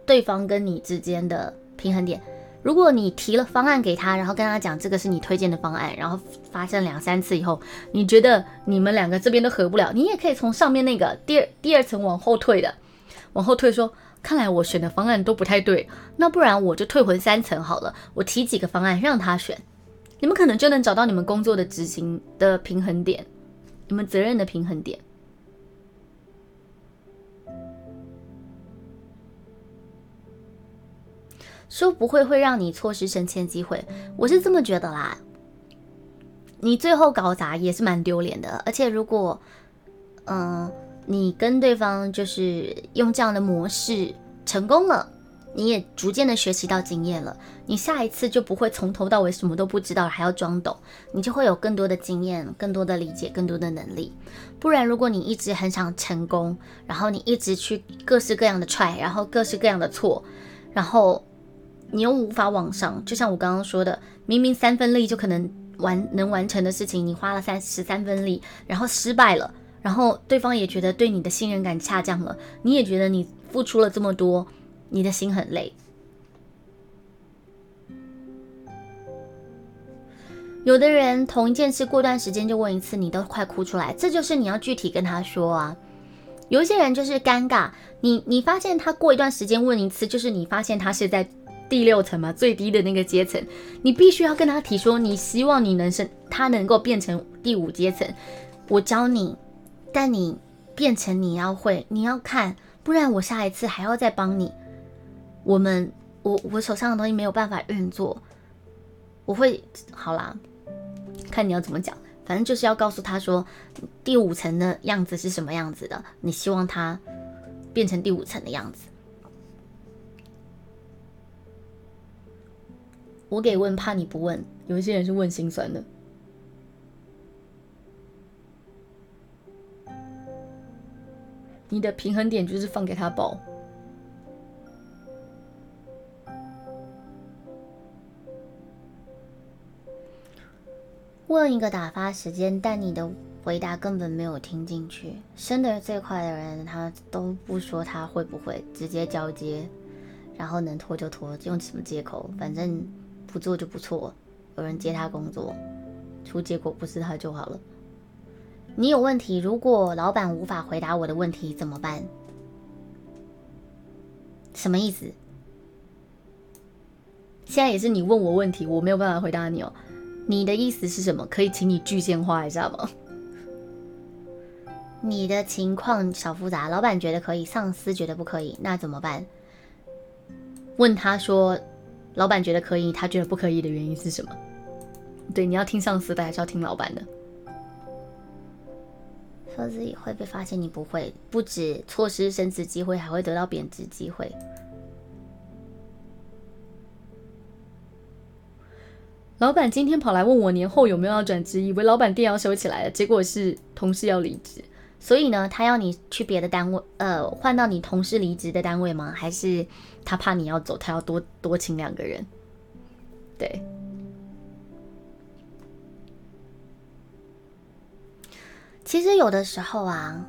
对方跟你之间的平衡点。如果你提了方案给他，然后跟他讲这个是你推荐的方案，然后发生两三次以后，你觉得你们两个这边都合不了，你也可以从上面那个第二第二层往后退的，往后退说，看来我选的方案都不太对，那不然我就退回三层好了，我提几个方案让他选，你们可能就能找到你们工作的执行的平衡点，你们责任的平衡点。说不会会让你错失升迁机会，我是这么觉得啦。你最后搞砸也是蛮丢脸的，而且如果，嗯，你跟对方就是用这样的模式成功了，你也逐渐的学习到经验了，你下一次就不会从头到尾什么都不知道还要装懂，你就会有更多的经验、更多的理解、更多的能力。不然，如果你一直很想成功，然后你一直去各式各样的 try，然后各式各样的错，然后。你又无法往上，就像我刚刚说的，明明三分力就可能完能完成的事情，你花了三十三分力，然后失败了，然后对方也觉得对你的信任感下降了，你也觉得你付出了这么多，你的心很累。有的人同一件事过段时间就问一次，你都快哭出来，这就是你要具体跟他说啊。有一些人就是尴尬，你你发现他过一段时间问一次，就是你发现他是在。第六层嘛，最低的那个阶层，你必须要跟他提说，你希望你能升，他能够变成第五阶层。我教你，但你变成你要会，你要看，不然我下一次还要再帮你。我们，我我手上的东西没有办法运作，我会好啦，看你要怎么讲，反正就是要告诉他说，第五层的样子是什么样子的，你希望他变成第五层的样子。我给问，怕你不问。有一些人是问心酸的。你的平衡点就是放给他报。问一个打发时间，但你的回答根本没有听进去。升得最快的人，他都不说他会不会，直接交接，然后能拖就拖，用什么借口，反正不做就不错，有人接他工作，出结果不是他就好了。你有问题，如果老板无法回答我的问题怎么办？什么意思？现在也是你问我问题，我没有办法回答你哦。你的意思是什么？可以请你具象化一下吗？你的情况小复杂，老板觉得可以，上司觉得不可以，那怎么办？问他说，老板觉得可以，他觉得不可以的原因是什么？对，你要听上司的还是要听老板的？说自己会被发现，你不会，不止错失升职机会，还会得到贬值机会。老板今天跑来问我年后有没有要转职，以为老板店要收起来了，结果是同事要离职。所以呢，他要你去别的单位，呃，换到你同事离职的单位吗？还是他怕你要走，他要多多请两个人？对。其实有的时候啊，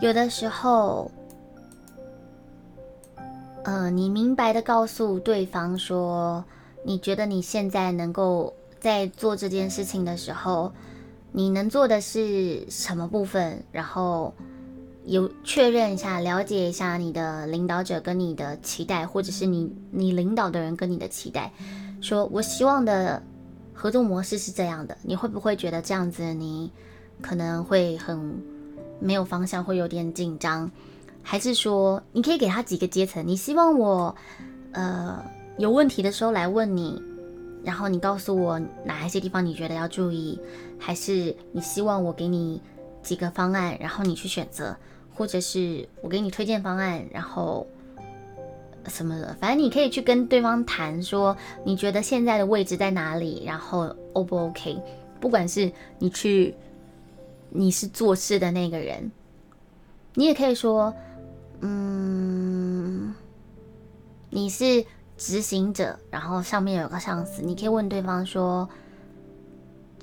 有的时候，呃，你明白的告诉对方说，你觉得你现在能够在做这件事情的时候。你能做的是什么部分？然后有确认一下，了解一下你的领导者跟你的期待，或者是你你领导的人跟你的期待。说我希望的合作模式是这样的，你会不会觉得这样子你可能会很没有方向，会有点紧张？还是说你可以给他几个阶层？你希望我呃有问题的时候来问你？然后你告诉我哪一些地方你觉得要注意，还是你希望我给你几个方案，然后你去选择，或者是我给你推荐方案，然后什么的，反正你可以去跟对方谈，说你觉得现在的位置在哪里，然后 O 不 OK？不管是你去，你是做事的那个人，你也可以说，嗯，你是。执行者，然后上面有个上司，你可以问对方说：“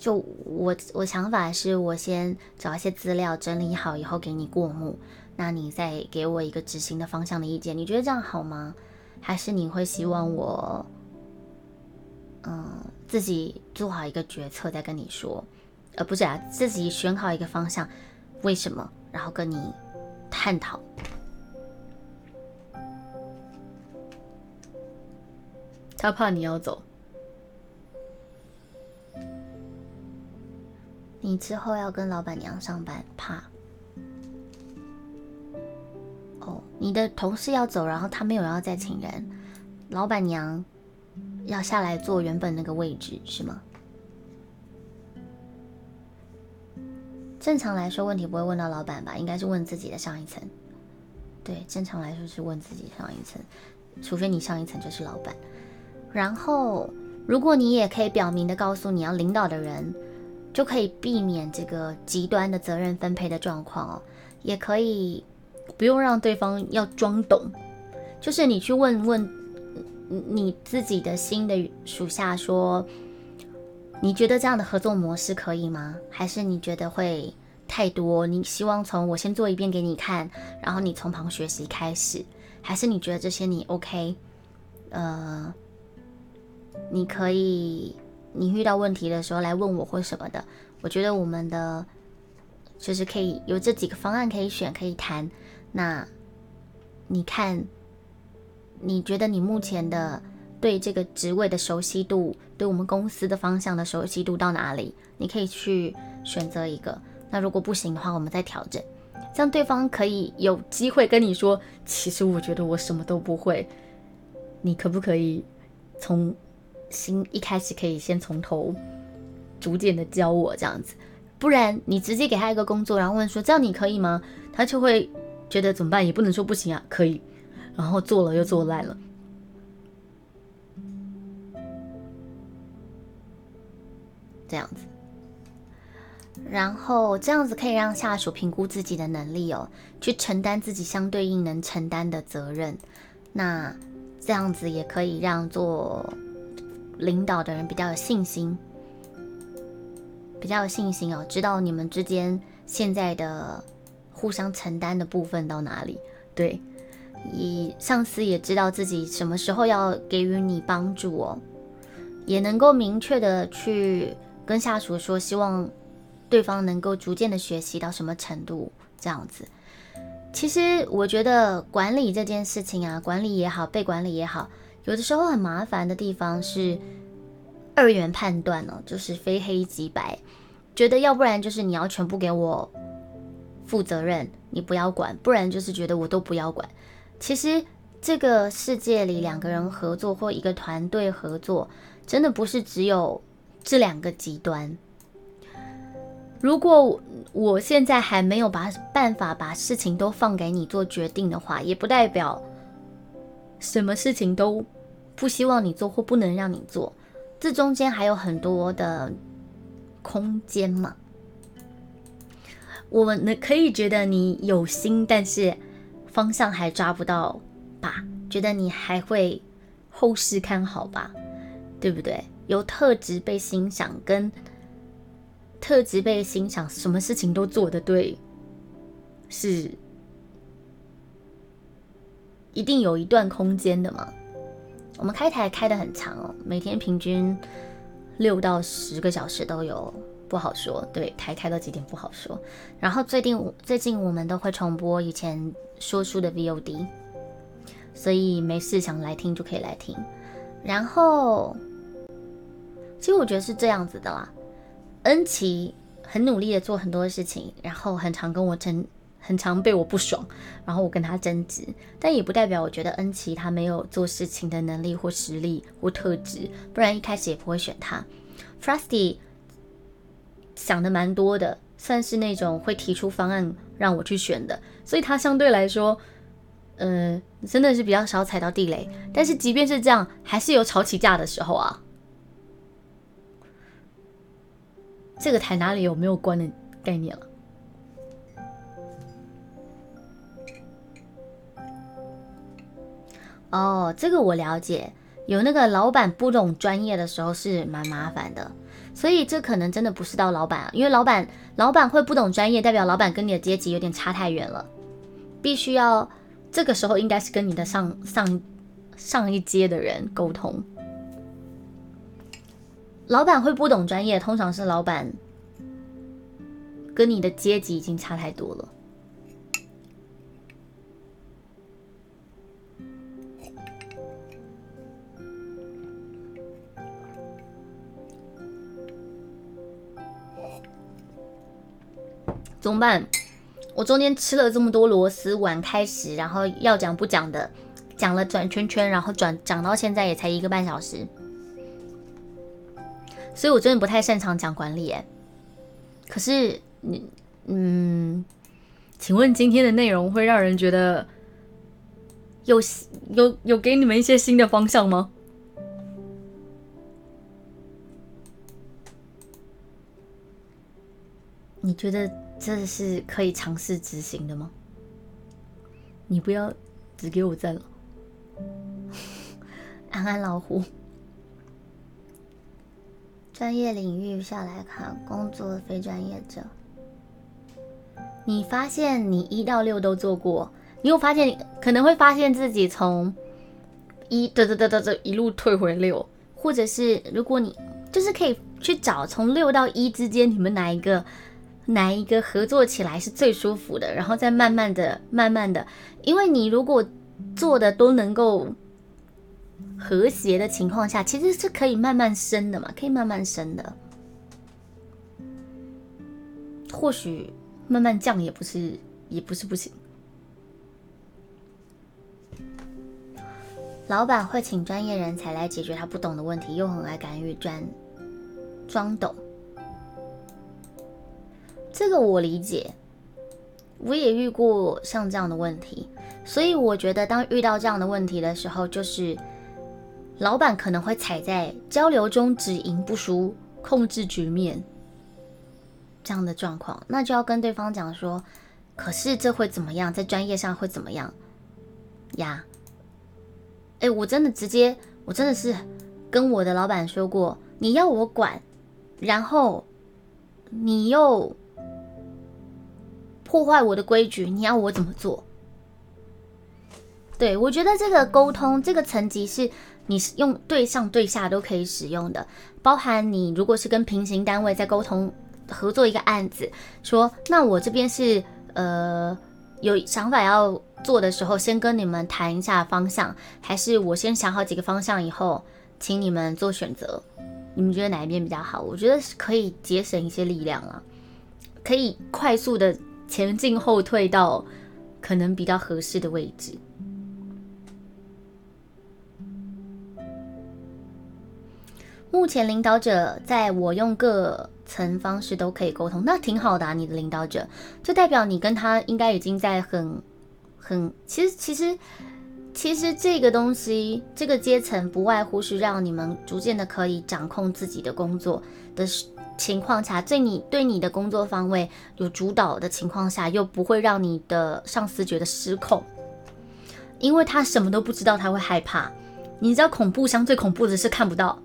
就我我想法是我先找一些资料整理好以后给你过目，那你再给我一个执行的方向的意见，你觉得这样好吗？还是你会希望我，嗯，自己做好一个决策再跟你说，呃，不是啊，自己选好一个方向，为什么？然后跟你探讨。”他怕你要走，你之后要跟老板娘上班，怕。哦，你的同事要走，然后他没有要再请人，老板娘要下来坐原本那个位置，是吗？正常来说，问题不会问到老板吧？应该是问自己的上一层。对，正常来说是问自己上一层，除非你上一层就是老板。然后，如果你也可以表明的告诉你要领导的人，就可以避免这个极端的责任分配的状况哦。也可以不用让对方要装懂，就是你去问问你自己的新的属下说，你觉得这样的合作模式可以吗？还是你觉得会太多？你希望从我先做一遍给你看，然后你从旁学习开始，还是你觉得这些你 OK？呃。你可以，你遇到问题的时候来问我或什么的。我觉得我们的就是可以有这几个方案可以选，可以谈。那你看，你觉得你目前的对这个职位的熟悉度，对我们公司的方向的熟悉度到哪里？你可以去选择一个。那如果不行的话，我们再调整，这样对方可以有机会跟你说，其实我觉得我什么都不会。你可不可以从？心一开始可以先从头逐渐的教我这样子，不然你直接给他一个工作，然后问说这样你可以吗？他就会觉得怎么办？也不能说不行啊，可以，然后做了又做烂了，这样子，然后这样子可以让下属评估自己的能力哦，去承担自己相对应能承担的责任，那这样子也可以让做。领导的人比较有信心，比较有信心哦，知道你们之间现在的互相承担的部分到哪里。对，以上司也知道自己什么时候要给予你帮助哦，也能够明确的去跟下属说，希望对方能够逐渐的学习到什么程度，这样子。其实我觉得管理这件事情啊，管理也好，被管理也好，有的时候很麻烦的地方是二元判断哦，就是非黑即白，觉得要不然就是你要全部给我负责任，你不要管，不然就是觉得我都不要管。其实这个世界里两个人合作或一个团队合作，真的不是只有这两个极端。如果我现在还没有把办法把事情都放给你做决定的话，也不代表什么事情都不希望你做或不能让你做。这中间还有很多的空间嘛。我们呢可以觉得你有心，但是方向还抓不到吧？觉得你还会后市看好吧？对不对？有特质被欣赏跟。特质被欣赏，什么事情都做得对，是一定有一段空间的嘛？我们开台开的很长哦，每天平均六到十个小时都有，不好说。对，台开到几点不好说。然后最近最近我们都会重播以前说书的 VOD，所以没事想来听就可以来听。然后，其实我觉得是这样子的啦。恩琪很努力的做很多事情，然后很常跟我争，很常被我不爽，然后我跟他争执，但也不代表我觉得恩琪他没有做事情的能力或实力或特质，不然一开始也不会选他。Frosty 想的蛮多的，算是那种会提出方案让我去选的，所以他相对来说，呃，真的是比较少踩到地雷。但是即便是这样，还是有吵起架的时候啊。这个台哪里有没有关的概念了？哦，这个我了解。有那个老板不懂专业的时候是蛮麻烦的，所以这可能真的不是到老板，因为老板老板会不懂专业，代表老板跟你的阶级有点差太远了，必须要这个时候应该是跟你的上上上一阶的人沟通。老板会不懂专业，通常是老板跟你的阶级已经差太多了。怎么办？我中间吃了这么多螺丝，碗开始，然后要讲不讲的，讲了转圈圈，然后转讲到现在也才一个半小时。所以，我真的不太擅长讲管理，哎。可是，你，嗯，请问今天的内容会让人觉得有有有给你们一些新的方向吗？你觉得这是可以尝试执行的吗？你不要只给我赞了，安安老虎。专业领域下来看，工作非专业者，你发现你一到六都做过，你有发现可能会发现自己从一得得得得得一路退回六，或者是如果你就是可以去找从六到一之间你们哪一个哪一个合作起来是最舒服的，然后再慢慢的慢慢的，因为你如果做的都能够。和谐的情况下，其实是可以慢慢升的嘛，可以慢慢升的。或许慢慢降也不是，也不是不行。老板会请专业人才来解决他不懂的问题，又很爱干预，装装懂。这个我理解，我也遇过像这样的问题，所以我觉得当遇到这样的问题的时候，就是。老板可能会踩在交流中只赢不输，控制局面这样的状况，那就要跟对方讲说，可是这会怎么样，在专业上会怎么样呀？哎，我真的直接，我真的是跟我的老板说过，你要我管，然后你又破坏我的规矩，你要我怎么做？对我觉得这个沟通这个层级是你是用对上对下都可以使用的，包含你如果是跟平行单位在沟通合作一个案子，说那我这边是呃有想法要做的时候，先跟你们谈一下方向，还是我先想好几个方向以后，请你们做选择，你们觉得哪一边比较好？我觉得是可以节省一些力量啊，可以快速的前进后退到可能比较合适的位置。目前领导者在我用各层方式都可以沟通，那挺好的啊。你的领导者，就代表你跟他应该已经在很很，其实其实其实这个东西，这个阶层不外乎是让你们逐渐的可以掌控自己的工作的情况下，对你对你的工作方位有主导的情况下，又不会让你的上司觉得失控，因为他什么都不知道，他会害怕。你知道恐怖箱最恐怖的是看不到。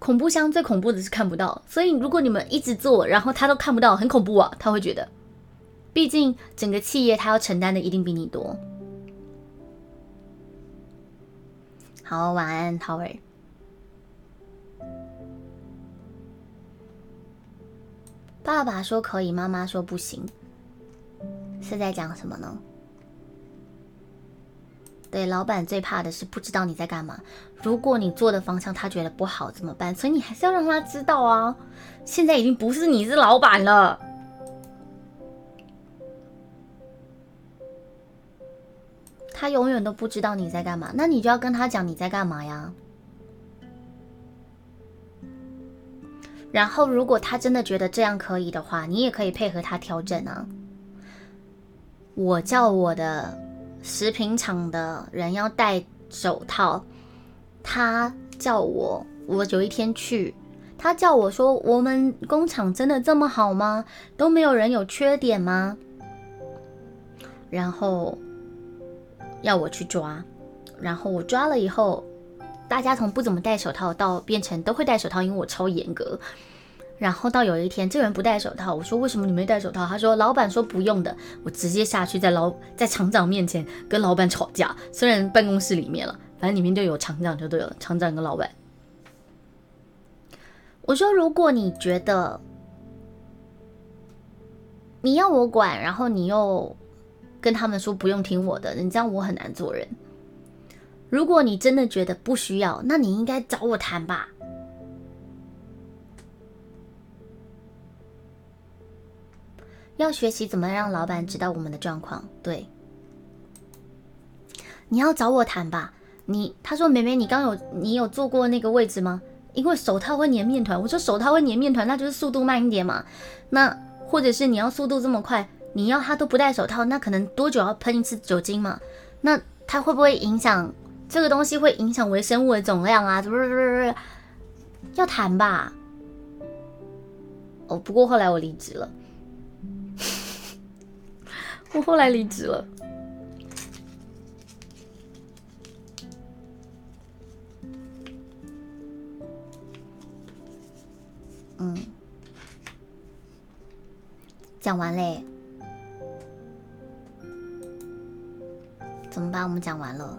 恐怖箱最恐怖的是看不到，所以如果你们一直做，然后他都看不到，很恐怖啊！他会觉得，毕竟整个企业他要承担的一定比你多。好，晚安，陶伟。爸爸说可以，妈妈说不行，是在讲什么呢？对，老板最怕的是不知道你在干嘛。如果你做的方向他觉得不好怎么办？所以你还是要让他知道啊。现在已经不是你是老板了，他永远都不知道你在干嘛。那你就要跟他讲你在干嘛呀。然后，如果他真的觉得这样可以的话，你也可以配合他调整啊。我叫我的。食品厂的人要戴手套，他叫我，我有一天去，他叫我说：“我们工厂真的这么好吗？都没有人有缺点吗？”然后要我去抓，然后我抓了以后，大家从不怎么戴手套到变成都会戴手套，因为我超严格。然后到有一天，这个人不戴手套，我说为什么你没戴手套？他说老板说不用的。我直接下去在老在厂长面前跟老板吵架，虽然办公室里面了，反正里面就有厂长就对了，厂长跟老板。我说如果你觉得你要我管，然后你又跟他们说不用听我的，你这样我很难做人。如果你真的觉得不需要，那你应该找我谈吧。要学习怎么让老板知道我们的状况。对，你要找我谈吧。你他说：“妹妹，你刚有你有坐过那个位置吗？”因为手套会粘面团。我说：“手套会粘面团，那就是速度慢一点嘛。那或者是你要速度这么快，你要他都不戴手套，那可能多久要喷一次酒精嘛？那它会不会影响这个东西？会影响微生物的总量啊？不是不是不是，要谈吧。哦，不过后来我离职了。”我后来离职了。嗯，讲完嘞，怎么办？我们讲完了。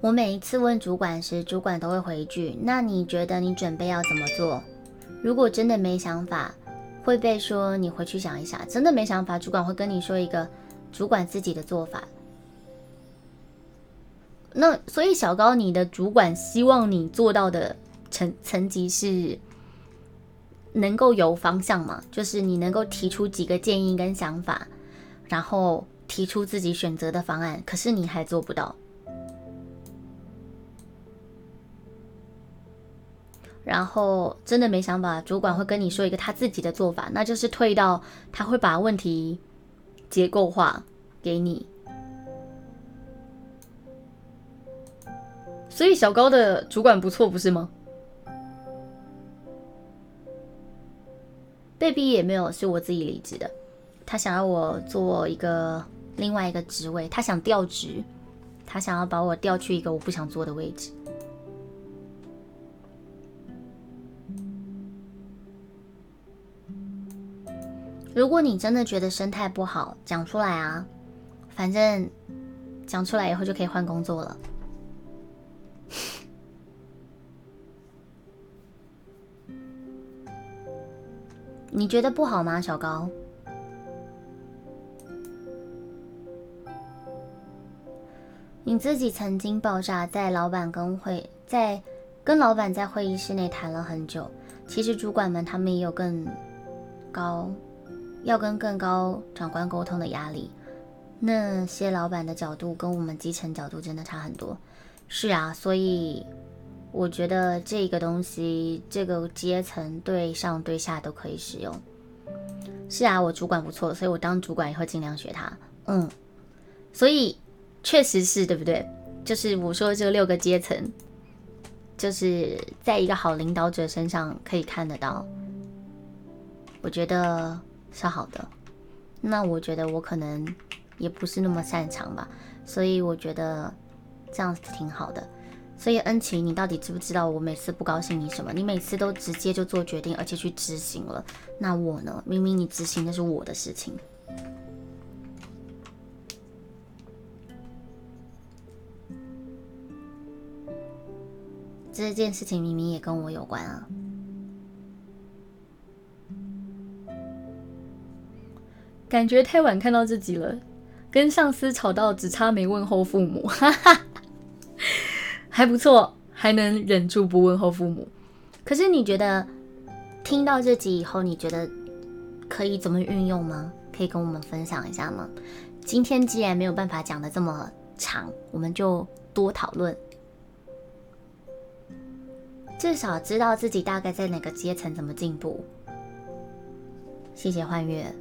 我每一次问主管时，主管都会回一句：“那你觉得你准备要怎么做？”如果真的没想法。会被说你回去想一想，真的没想法，主管会跟你说一个主管自己的做法。那所以小高，你的主管希望你做到的层层级是能够有方向嘛？就是你能够提出几个建议跟想法，然后提出自己选择的方案，可是你还做不到。然后真的没想法，主管会跟你说一个他自己的做法，那就是退到他会把问题结构化给你。所以小高的主管不错，不是吗？被逼也没有，是我自己离职的。他想要我做一个另外一个职位，他想调职，他想要把我调去一个我不想做的位置。如果你真的觉得生态不好，讲出来啊，反正讲出来以后就可以换工作了。你觉得不好吗，小高？你自己曾经爆炸，在老板跟会，在跟老板在会议室内谈了很久。其实主管们他们也有更高，要跟更高长官沟通的压力。那些老板的角度跟我们基层角度真的差很多。是啊，所以。我觉得这个东西，这个阶层对上对下都可以使用。是啊，我主管不错，所以我当主管以后尽量学他。嗯，所以确实是对不对？就是我说的这六个阶层，就是在一个好领导者身上可以看得到。我觉得是好的。那我觉得我可能也不是那么擅长吧，所以我觉得这样子挺好的。所以恩琪，你到底知不知道我每次不高兴你什么？你每次都直接就做决定，而且去执行了。那我呢？明明你执行的是我的事情，这件事情明明也跟我有关啊。感觉太晚看到这集了，跟上司吵到只差没问候父母，哈哈。还不错，还能忍住不问候父母。可是你觉得听到这集以后，你觉得可以怎么运用吗？可以跟我们分享一下吗？今天既然没有办法讲的这么长，我们就多讨论，至少知道自己大概在哪个阶层怎么进步。谢谢幻月。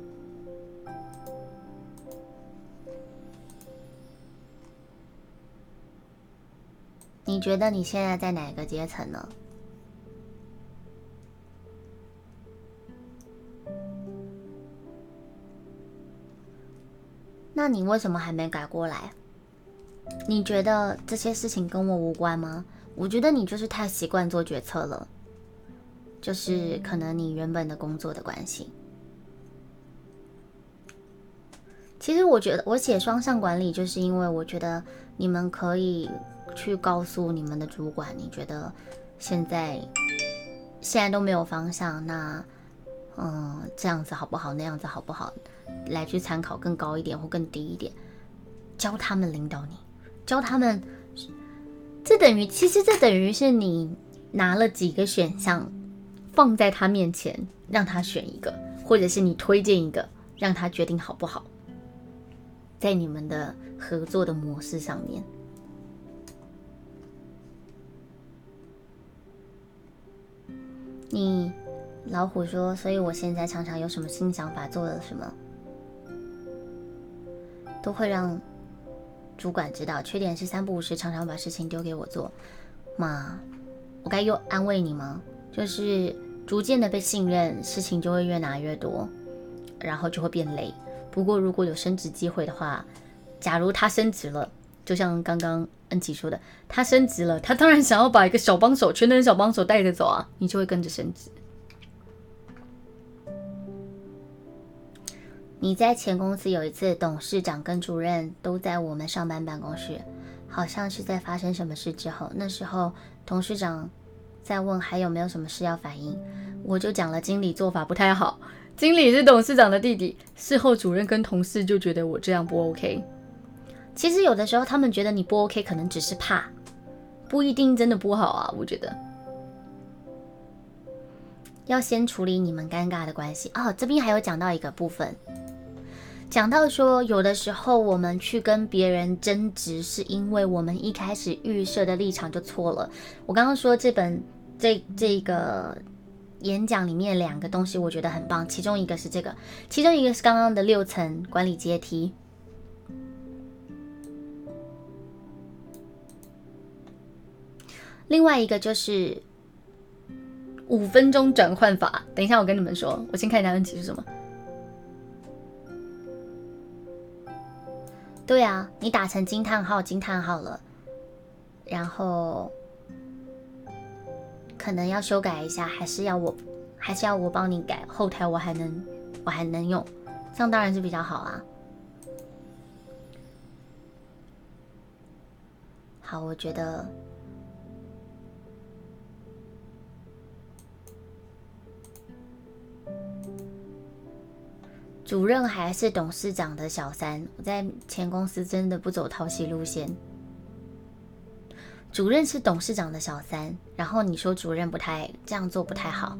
你觉得你现在在哪个阶层呢？那你为什么还没改过来？你觉得这些事情跟我无关吗？我觉得你就是太习惯做决策了，就是可能你原本的工作的关系。其实我觉得我写双向管理，就是因为我觉得你们可以。去告诉你们的主管，你觉得现在现在都没有方向，那嗯这样子好不好？那样子好不好？来去参考更高一点或更低一点，教他们领导你，教他们，这等于其实这等于是你拿了几个选项放在他面前，让他选一个，或者是你推荐一个，让他决定好不好，在你们的合作的模式上面。你老虎说，所以我现在常常有什么新想法，做了什么，都会让主管知道。缺点是三不五时，常常把事情丢给我做。妈，我该又安慰你吗？就是逐渐的被信任，事情就会越拿越多，然后就会变累。不过如果有升职机会的话，假如他升职了，就像刚刚。恩琪说的，他升职了，他当然想要把一个小帮手、全能小帮手带着走啊，你就会跟着升职。你在前公司有一次，董事长跟主任都在我们上班办公室，好像是在发生什么事之后，那时候董事长在问还有没有什么事要反映，我就讲了经理做法不太好，经理是董事长的弟弟，事后主任跟同事就觉得我这样不 OK。其实有的时候，他们觉得你不 OK，可能只是怕，不一定真的不好啊。我觉得要先处理你们尴尬的关系哦。这边还有讲到一个部分，讲到说有的时候我们去跟别人争执，是因为我们一开始预设的立场就错了。我刚刚说这本这这个演讲里面两个东西，我觉得很棒，其中一个是这个，其中一个是刚刚的六层管理阶梯。另外一个就是五分钟转换法。等一下，我跟你们说，我先看一下问题是什么。对啊，你打成惊叹号惊叹号了，然后可能要修改一下，还是要我，还是要我帮你改后台，我还能我还能用，这样当然是比较好啊。好，我觉得主任还是董事长的小三。我在前公司真的不走讨喜路线。主任是董事长的小三，然后你说主任不太这样做不太好，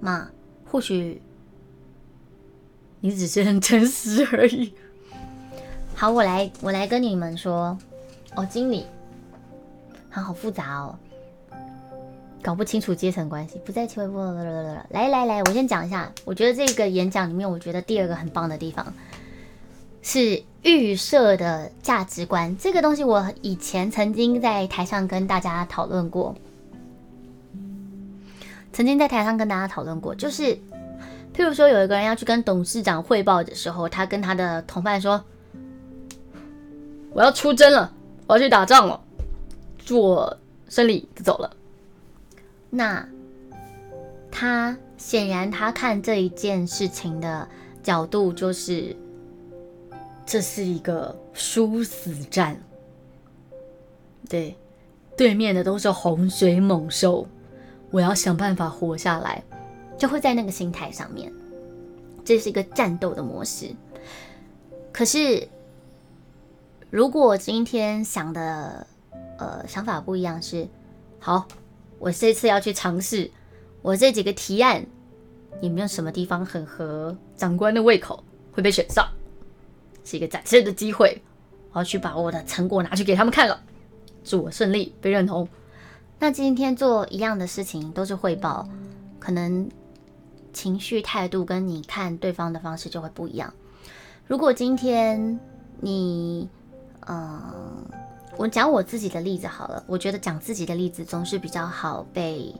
嘛？或许你只是很诚实而已。好，我来我来跟你们说，哦，经理。好复杂哦，搞不清楚阶层关系，不在气味部。来来来，我先讲一下，我觉得这个演讲里面，我觉得第二个很棒的地方是预设的价值观。这个东西我以前曾经在台上跟大家讨论过，曾经在台上跟大家讨论过，就是譬如说有一个人要去跟董事长汇报的时候，他跟他的同伴说：“我要出征了，我要去打仗了。”祝我顺利就走了。那他显然他看这一件事情的角度就是，这是一个殊死战。对，对面的都是洪水猛兽，我要想办法活下来，就会在那个心态上面，这是一个战斗的模式。可是，如果今天想的。呃，想法不一样是，好，我这次要去尝试，我这几个提案有没有什么地方很合长官的胃口，会被选上，是一个展示的机会，我要去把我的成果拿去给他们看了，祝我顺利被认同。那今天做一样的事情都是汇报，可能情绪态度跟你看对方的方式就会不一样。如果今天你，嗯。我讲我自己的例子好了，我觉得讲自己的例子总是比较好被，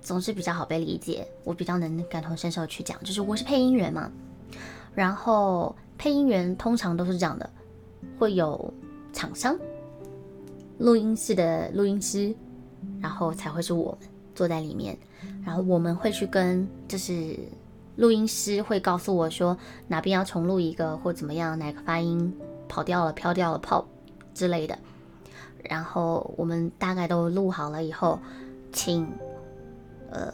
总是比较好被理解，我比较能感同身受去讲。就是我是配音员嘛，然后配音员通常都是这样的，会有厂商、录音室的录音师，然后才会是我们坐在里面，然后我们会去跟，就是录音师会告诉我说哪边要重录一个或怎么样，哪个发音跑掉了、飘掉了、跑。之类的，然后我们大概都录好了以后，请呃，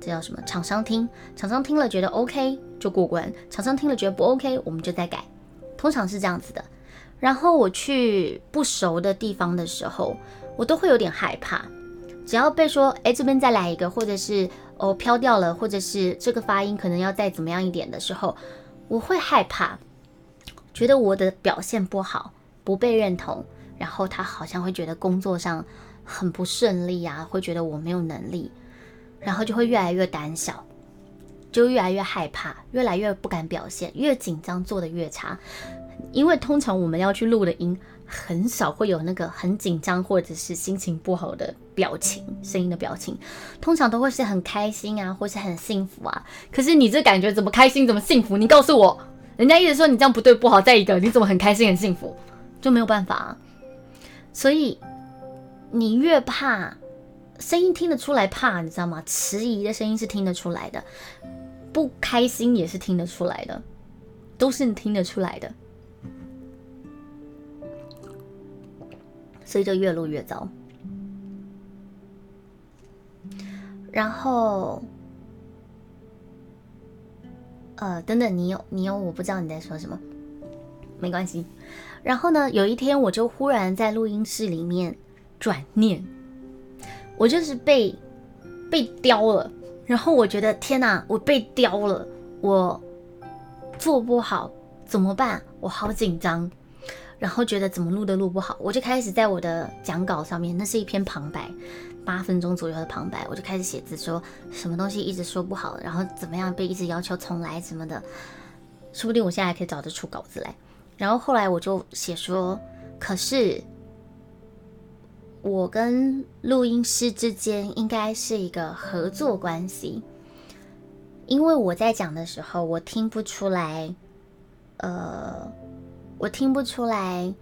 这叫什么？厂商听，厂商听了觉得 OK 就过关，厂商听了觉得不 OK，我们就再改，通常是这样子的。然后我去不熟的地方的时候，我都会有点害怕，只要被说哎这边再来一个，或者是哦飘掉了，或者是这个发音可能要再怎么样一点的时候，我会害怕，觉得我的表现不好。不被认同，然后他好像会觉得工作上很不顺利啊，会觉得我没有能力，然后就会越来越胆小，就越来越害怕，越来越不敢表现，越紧张做的越差。因为通常我们要去录的音，很少会有那个很紧张或者是心情不好的表情，声音的表情，通常都会是很开心啊，或是很幸福啊。可是你这感觉怎么开心，怎么幸福？你告诉我，人家一直说你这样不对不好，再一个你怎么很开心很幸福？就没有办法，所以你越怕，声音听得出来怕，你知道吗？迟疑的声音是听得出来的，不开心也是听得出来的，都是你听得出来的，所以就越录越糟。然后，呃，等等，你有你有，我不知道你在说什么，没关系。然后呢？有一天，我就忽然在录音室里面转念，我就是被被叼了。然后我觉得天哪，我被叼了，我做不好怎么办？我好紧张。然后觉得怎么录都录不好，我就开始在我的讲稿上面，那是一篇旁白，八分钟左右的旁白，我就开始写字，说什么东西一直说不好，然后怎么样被一直要求重来什么的。说不定我现在还可以找得出稿子来。然后后来我就写说，可是我跟录音师之间应该是一个合作关系，因为我在讲的时候，我听不出来呃，我听不出来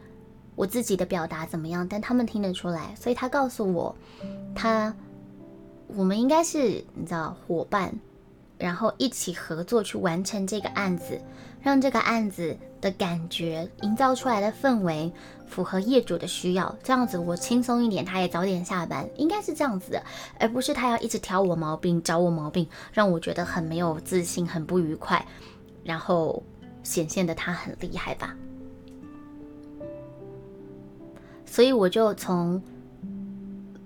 我自己的表达怎么样，但他们听得出来，所以他告诉我，他我们应该是你知道伙伴，然后一起合作去完成这个案子，让这个案子的感觉营造出来的氛围符合业主的需要，这样子我轻松一点，他也早点下班，应该是这样子的，而不是他要一直挑我毛病，找我毛病，让我觉得很没有自信，很不愉快，然后。显现的他很厉害吧，所以我就从，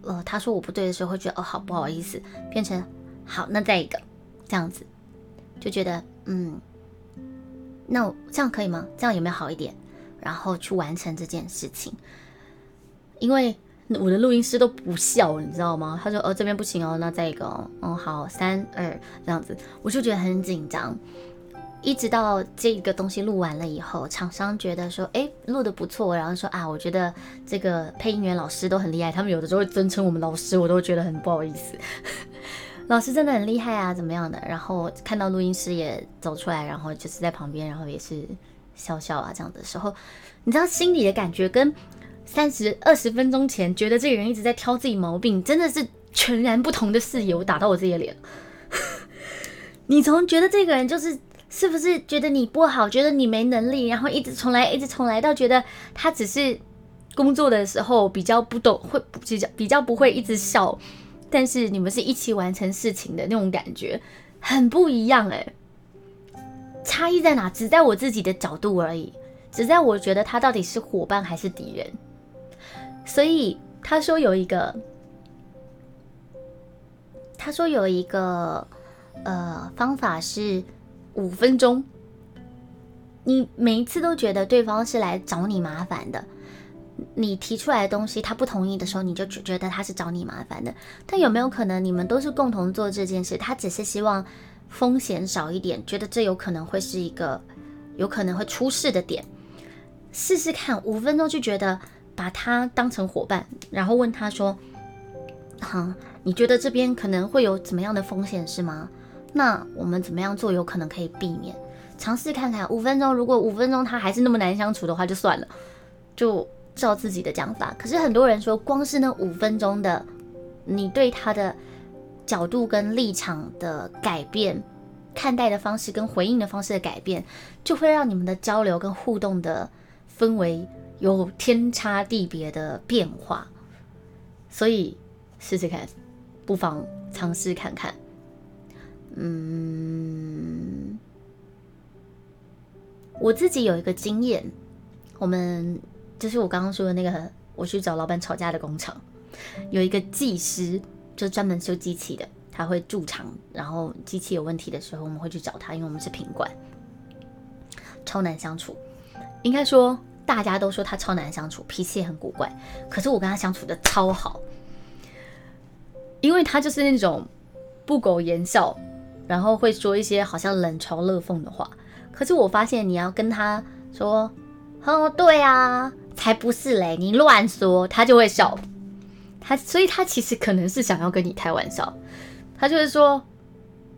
呃，他说我不对的时候，会觉得哦，好不好意思，变成好，那再一个这样子，就觉得嗯，那这样可以吗？这样有没有好一点？然后去完成这件事情，因为我的录音师都不笑，你知道吗？他说哦，这边不行哦，那再一个哦，好，三二这样子，我就觉得很紧张。一直到这个东西录完了以后，厂商觉得说，哎，录的不错，然后说啊，我觉得这个配音员老师都很厉害，他们有的时候会尊称我们老师，我都觉得很不好意思。老师真的很厉害啊，怎么样的？然后看到录音师也走出来，然后就是在旁边，然后也是笑笑啊这样的时候，你知道心里的感觉跟三十二十分钟前觉得这个人一直在挑自己毛病，真的是全然不同的视野，我打到我自己的脸。你从觉得这个人就是。是不是觉得你不好，觉得你没能力，然后一直重来，一直重来，到觉得他只是工作的时候比较不懂，会比较比较不会一直笑，但是你们是一起完成事情的那种感觉，很不一样诶。差异在哪？只在我自己的角度而已，只在我觉得他到底是伙伴还是敌人。所以他说有一个，他说有一个呃方法是。五分钟，你每一次都觉得对方是来找你麻烦的，你提出来的东西他不同意的时候，你就觉得他是找你麻烦的。但有没有可能你们都是共同做这件事，他只是希望风险少一点，觉得这有可能会是一个有可能会出事的点？试试看，五分钟就觉得把他当成伙伴，然后问他说：“哈，你觉得这边可能会有怎么样的风险是吗？”那我们怎么样做有可能可以避免？尝试看看五分钟，如果五分钟他还是那么难相处的话，就算了，就照自己的讲法。可是很多人说，光是那五分钟的，你对他的角度跟立场的改变，看待的方式跟回应的方式的改变，就会让你们的交流跟互动的氛围有天差地别的变化。所以试试看，不妨尝试看看。嗯，我自己有一个经验，我们就是我刚刚说的那个，我去找老板吵架的工厂，有一个技师，就专门修机器的，他会驻场，然后机器有问题的时候，我们会去找他，因为我们是品管，超难相处。应该说，大家都说他超难相处，脾气也很古怪，可是我跟他相处的超好，因为他就是那种不苟言笑。然后会说一些好像冷嘲热讽的话，可是我发现你要跟他说，哦，对啊，才不是嘞，你乱说，他就会笑。他所以他其实可能是想要跟你开玩笑，他就是说，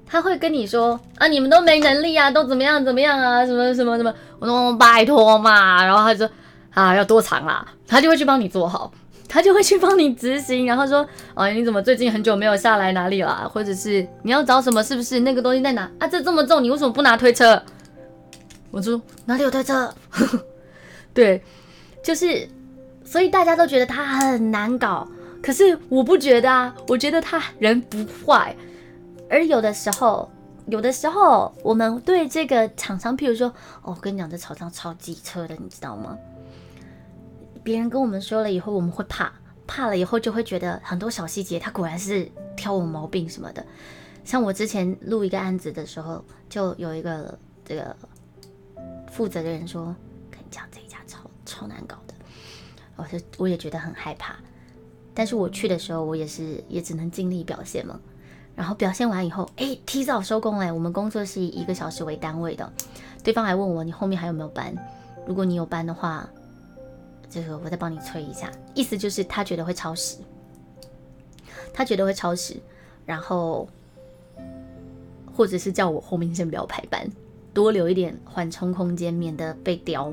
他会跟你说啊，你们都没能力啊，都怎么样怎么样啊，什么什么什么，我说拜托嘛，然后他就说啊，要多长啦，他就会去帮你做好。他就会去帮你执行，然后说：“哦，你怎么最近很久没有下来哪里了？或者是你要找什么？是不是那个东西在哪啊？这这么重，你为什么不拿推车？”我说：“哪里有推车？” 对，就是，所以大家都觉得他很难搞，可是我不觉得啊，我觉得他人不坏。而有的时候，有的时候我们对这个厂商，譬如说，哦，跟你讲，这厂商超机车的，你知道吗？别人跟我们说了以后，我们会怕，怕了以后就会觉得很多小细节，他果然是挑我毛病什么的。像我之前录一个案子的时候，就有一个这个负责的人说：“，超难搞的。”我就我也觉得很害怕，但是我去的时候，我也是也只能尽力表现嘛。然后表现完以后，哎，提早收工哎，我们工作是以一个小时为单位的。对方还问我：“你后面还有没有班？如果你有班的话。”这个我再帮你催一下，意思就是他觉得会超时，他觉得会超时，然后或者是叫我后面先不要排班，多留一点缓冲空间，免得被刁。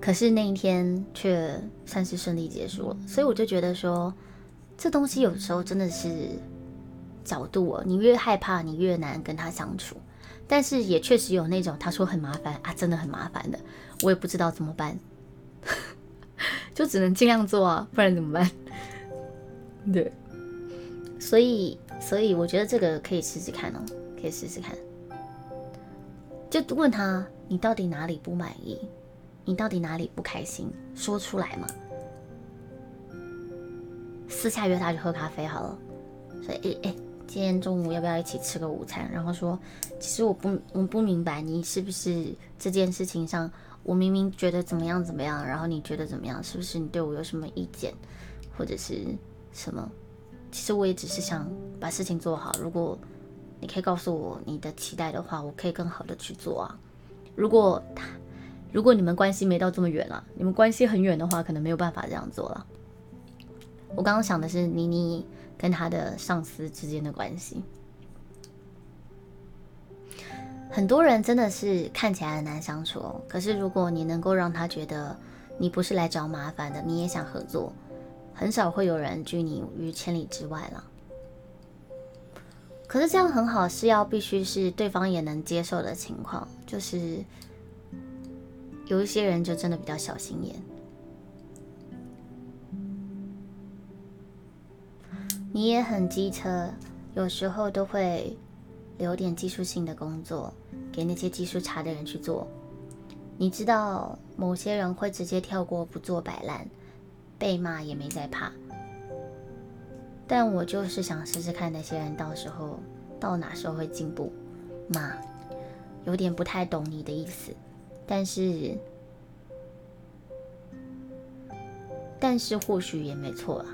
可是那一天却算是顺利结束了，所以我就觉得说，这东西有时候真的是角度哦，你越害怕，你越难跟他相处。但是也确实有那种他说很麻烦啊，真的很麻烦的，我也不知道怎么办，就只能尽量做啊，不然怎么办？对，所以所以我觉得这个可以试试看哦，可以试试看，就问他你到底哪里不满意，你到底哪里不开心，说出来嘛。私下约他去喝咖啡好了，所以诶诶。今天中午要不要一起吃个午餐？然后说，其实我不我不明白你是不是这件事情上，我明明觉得怎么样怎么样，然后你觉得怎么样？是不是你对我有什么意见，或者是什么？其实我也只是想把事情做好。如果你可以告诉我你的期待的话，我可以更好的去做啊。如果他如果你们关系没到这么远了，你们关系很远的话，可能没有办法这样做了。我刚刚想的是妮妮。跟他的上司之间的关系，很多人真的是看起来很难相处。可是如果你能够让他觉得你不是来找麻烦的，你也想合作，很少会有人拒你于千里之外了。可是这样很好，是要必须是对方也能接受的情况。就是有一些人就真的比较小心眼。你也很机车，有时候都会留点技术性的工作给那些技术差的人去做。你知道某些人会直接跳过不做摆烂，被骂也没在怕。但我就是想试试看那些人到时候到哪时候会进步。妈，有点不太懂你的意思，但是但是或许也没错啊。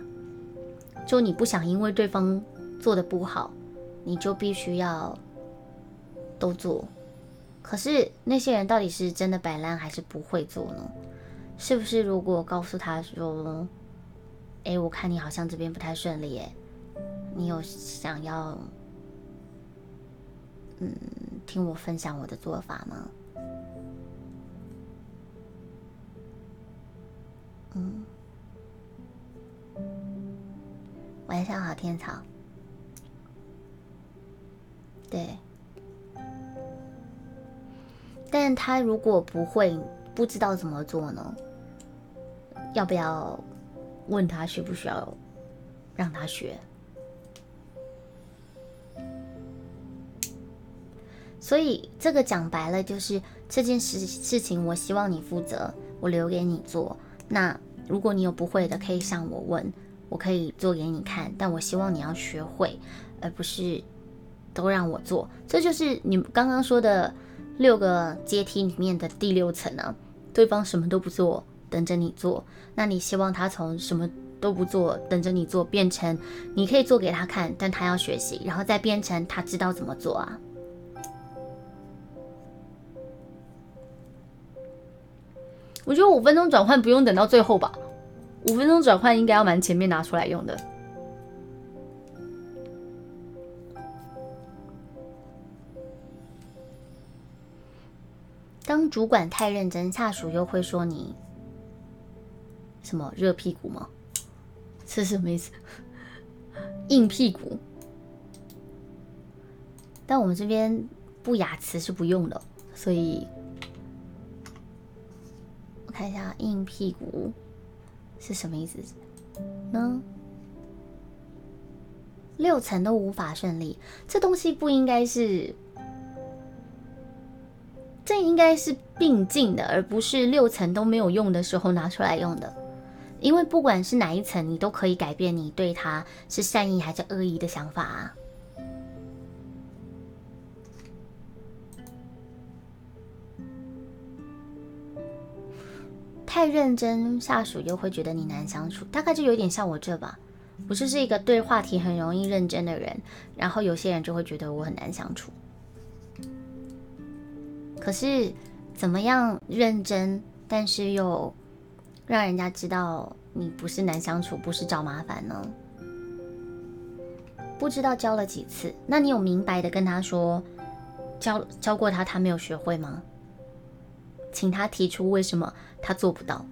就你不想因为对方做的不好，你就必须要都做。可是那些人到底是真的摆烂还是不会做呢？是不是如果告诉他说：“哎，我看你好像这边不太顺利，哎，你有想要嗯听我分享我的做法吗？”嗯。晚上好，天草。对，但他如果不会，不知道怎么做呢？要不要问他需不需要让他学？所以这个讲白了就是这件事事情，我希望你负责，我留给你做。那如果你有不会的，可以向我问。我可以做给你看，但我希望你要学会，而不是都让我做。这就是你刚刚说的六个阶梯里面的第六层啊。对方什么都不做，等着你做。那你希望他从什么都不做，等着你做，变成你可以做给他看，但他要学习，然后再变成他知道怎么做啊？我觉得五分钟转换不用等到最后吧。五分钟转换应该要蛮前面拿出来用的。当主管太认真，下属又会说你什么热屁股吗？是什么意思？硬屁股？但我们这边不雅词是不用的，所以看一下硬屁股。是什么意思呢？六层都无法顺利，这东西不应该是，这应该是并进的，而不是六层都没有用的时候拿出来用的。因为不管是哪一层，你都可以改变你对他是善意还是恶意的想法啊。太认真，下属又会觉得你难相处，大概就有点像我这吧。我就是一个对话题很容易认真的人，然后有些人就会觉得我很难相处。可是怎么样认真，但是又让人家知道你不是难相处，不是找麻烦呢？不知道教了几次，那你有明白的跟他说，教教过他，他没有学会吗？请他提出为什么他做不到。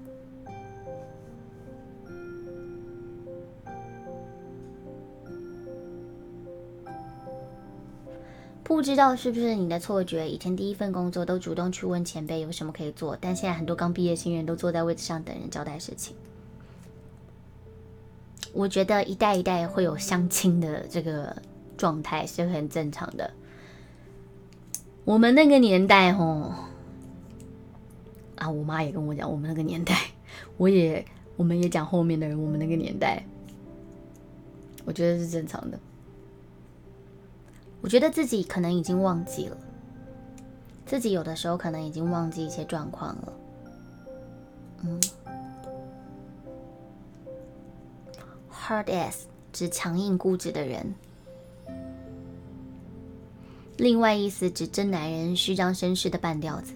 不知道是不是你的错觉？以前第一份工作都主动去问前辈有什么可以做，但现在很多刚毕业新人都坐在位置上等人交代事情。我觉得一代一代会有相亲的这个状态是很正常的。我们那个年代，吼啊，我妈也跟我讲，我们那个年代，我也我们也讲后面的人，我们那个年代，我觉得是正常的。我觉得自己可能已经忘记了，自己有的时候可能已经忘记一些状况了。嗯，hard ass 指强硬固执的人，另外意思指真男人虚张声势的半吊子。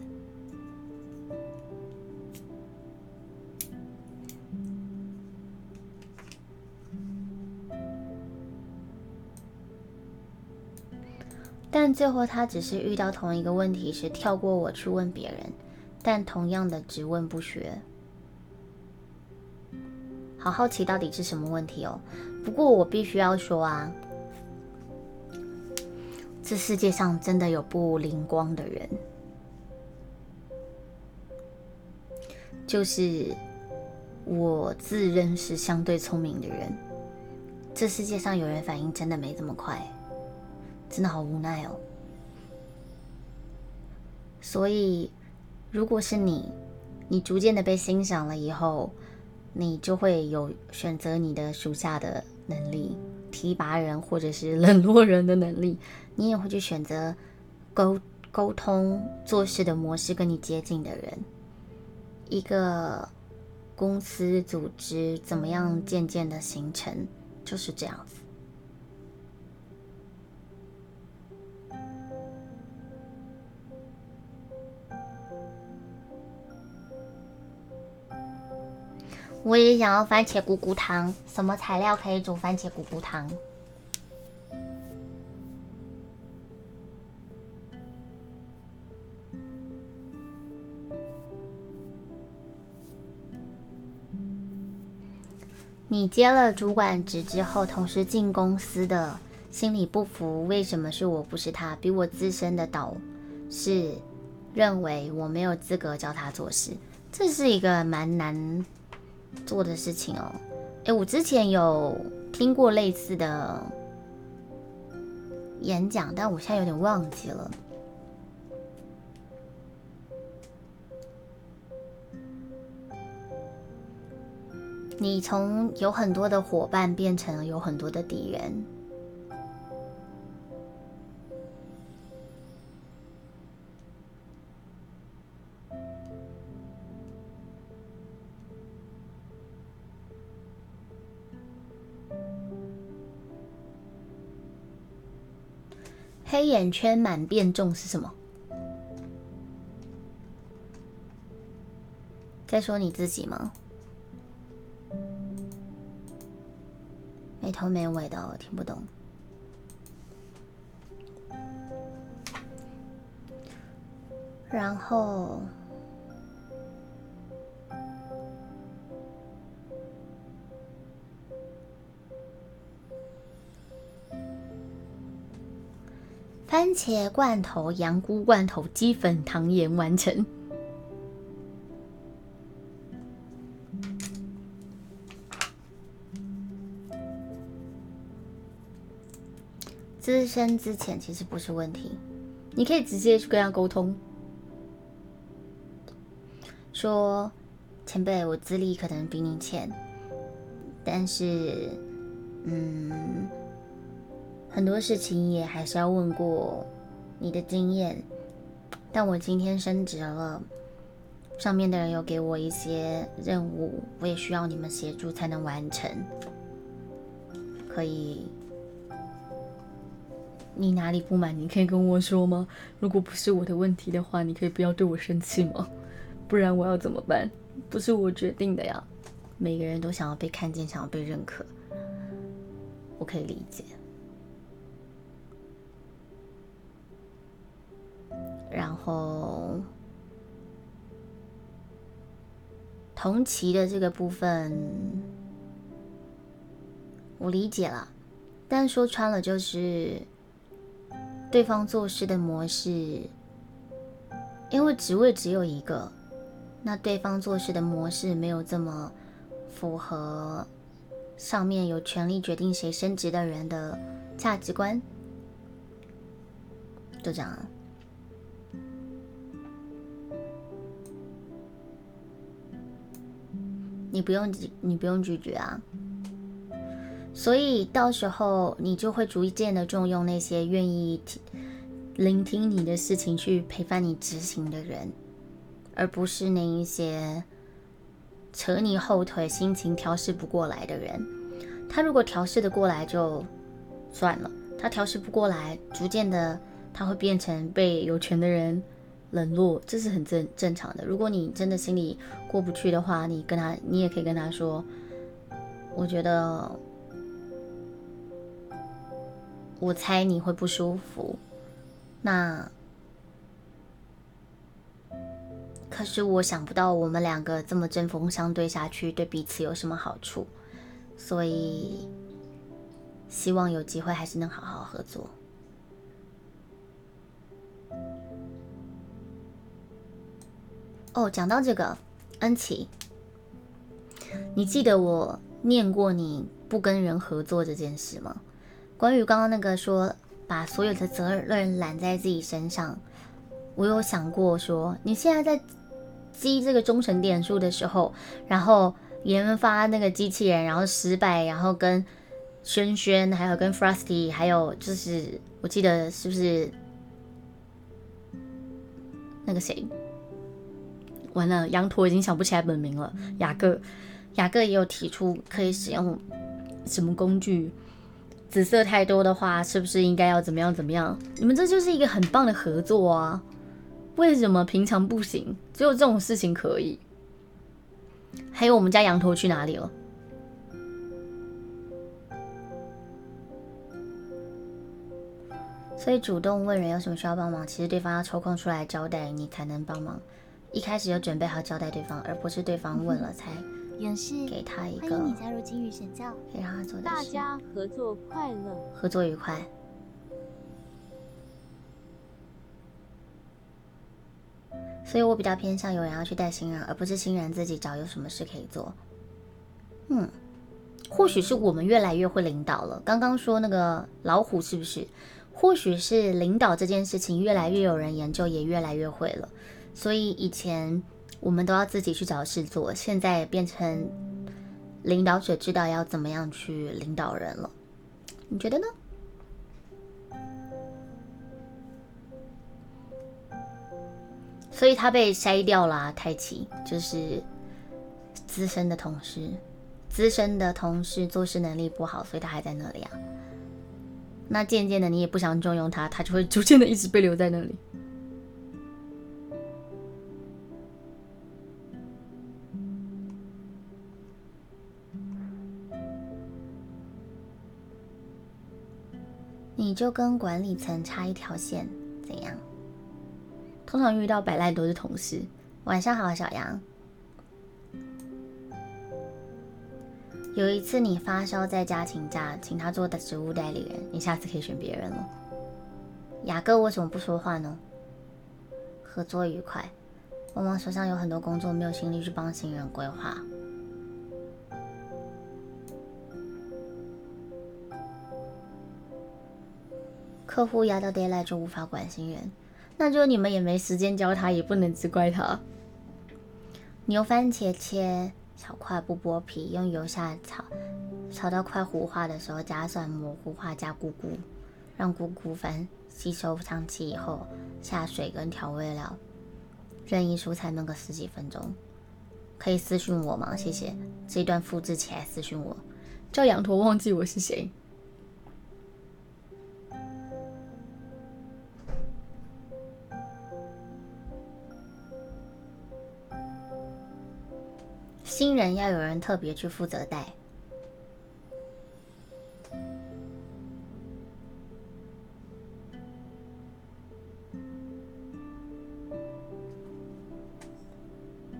但最后他只是遇到同一个问题时跳过我去问别人，但同样的只问不学。好好奇到底是什么问题哦？不过我必须要说啊，这世界上真的有不灵光的人，就是我自认是相对聪明的人。这世界上有人反应真的没这么快。真的好无奈哦。所以，如果是你，你逐渐的被欣赏了以后，你就会有选择你的属下的能力，提拔人或者是冷落人的能力。你也会去选择沟沟通做事的模式跟你接近的人。一个公司组织怎么样渐渐的形成，就是这样子。我也想要番茄咕咕汤，什么材料可以煮番茄咕咕汤？你接了主管职之后，同时进公司的，心里不服，为什么是我不是他？比我资深的导是认为我没有资格教他做事，这是一个蛮难。做的事情哦，诶，我之前有听过类似的演讲，但我现在有点忘记了。你从有很多的伙伴变成了有很多的敌人。黑眼圈满变重是什么？在说你自己吗？没头没尾的，我听不懂。然后。番茄罐头、羊菇罐头、鸡粉、糖盐完成。资深之前其实不是问题，你可以直接去跟他沟通，说前辈，我资历可能比你浅，但是，嗯。很多事情也还是要问过你的经验，但我今天升职了，上面的人有给我一些任务，我也需要你们协助才能完成。可以，你哪里不满，你可以跟我说吗？如果不是我的问题的话，你可以不要对我生气吗？不然我要怎么办？不是我决定的呀。每个人都想要被看见，想要被认可，我可以理解。然后同期的这个部分我理解了，但说穿了就是对方做事的模式，因为职位只有一个，那对方做事的模式没有这么符合上面有权利决定谁升职的人的价值观，就这样。你不用你不用拒绝啊，所以到时候你就会逐渐的重用那些愿意听聆听你的事情去陪伴你执行的人，而不是那一些扯你后腿、心情调试不过来的人。他如果调试的过来就算了，他调试不过来，逐渐的他会变成被有权的人。冷落，这是很正正常的。如果你真的心里过不去的话，你跟他，你也可以跟他说，我觉得，我猜你会不舒服。那，可是我想不到我们两个这么针锋相对下去，对彼此有什么好处。所以，希望有机会还是能好好合作。哦，讲到这个，恩琪，你记得我念过你不跟人合作这件事吗？关于刚刚那个说把所有的责任揽在自己身上，我有想过说，你现在在积这个忠诚点数的时候，然后研发那个机器人，然后失败，然后跟轩轩，还有跟 Frosty，还有就是我记得是不是那个谁？完了，羊驼已经想不起来本名了。雅各，雅各也有提出可以使用什么工具？紫色太多的话，是不是应该要怎么样怎么样？你们这就是一个很棒的合作啊！为什么平常不行？只有这种事情可以？还有我们家羊驼去哪里了？所以主动问人有什么需要帮忙，其实对方要抽空出来交代你才能帮忙。一开始就准备好交代对方，而不是对方问了才给他一个。欢迎你加入金鱼神教，可以让他做的大家合作快乐，合作愉快。所以我比较偏向有人要去带新人，而不是新人自己找有什么事可以做。嗯，或许是我们越来越会领导了。刚刚说那个老虎是不是？或许是领导这件事情越来越有人研究，也越来越会了。所以以前我们都要自己去找事做，现在变成领导者知道要怎么样去领导人了。你觉得呢？所以他被筛掉了，太奇就是资深的同事，资深的同事做事能力不好，所以他还在那里啊。那渐渐的你也不想重用他，他就会逐渐的一直被留在那里。你就跟管理层差一条线，怎样？通常遇到摆烂都是同事。晚上好，小杨。有一次你发烧在家请假，请他做的职务代理人，你下次可以选别人了。雅各为什么不说话呢？合作愉快。往往手上有很多工作，没有心力去帮新人规划。客户压到 d a y l i g h t 就无法管新人，那就你们也没时间教他，也不能只怪他。牛番茄切小块不剥皮，用油下炒，炒到快糊化的时候加蒜末糊化加菇菇，让菇菇翻吸收香气以后下水跟调味料，任意蔬菜焖个十几分钟。可以私信我吗？谢谢。这一段复制起来私信我。叫羊驼忘记我是谁。新人要有人特别去负责带。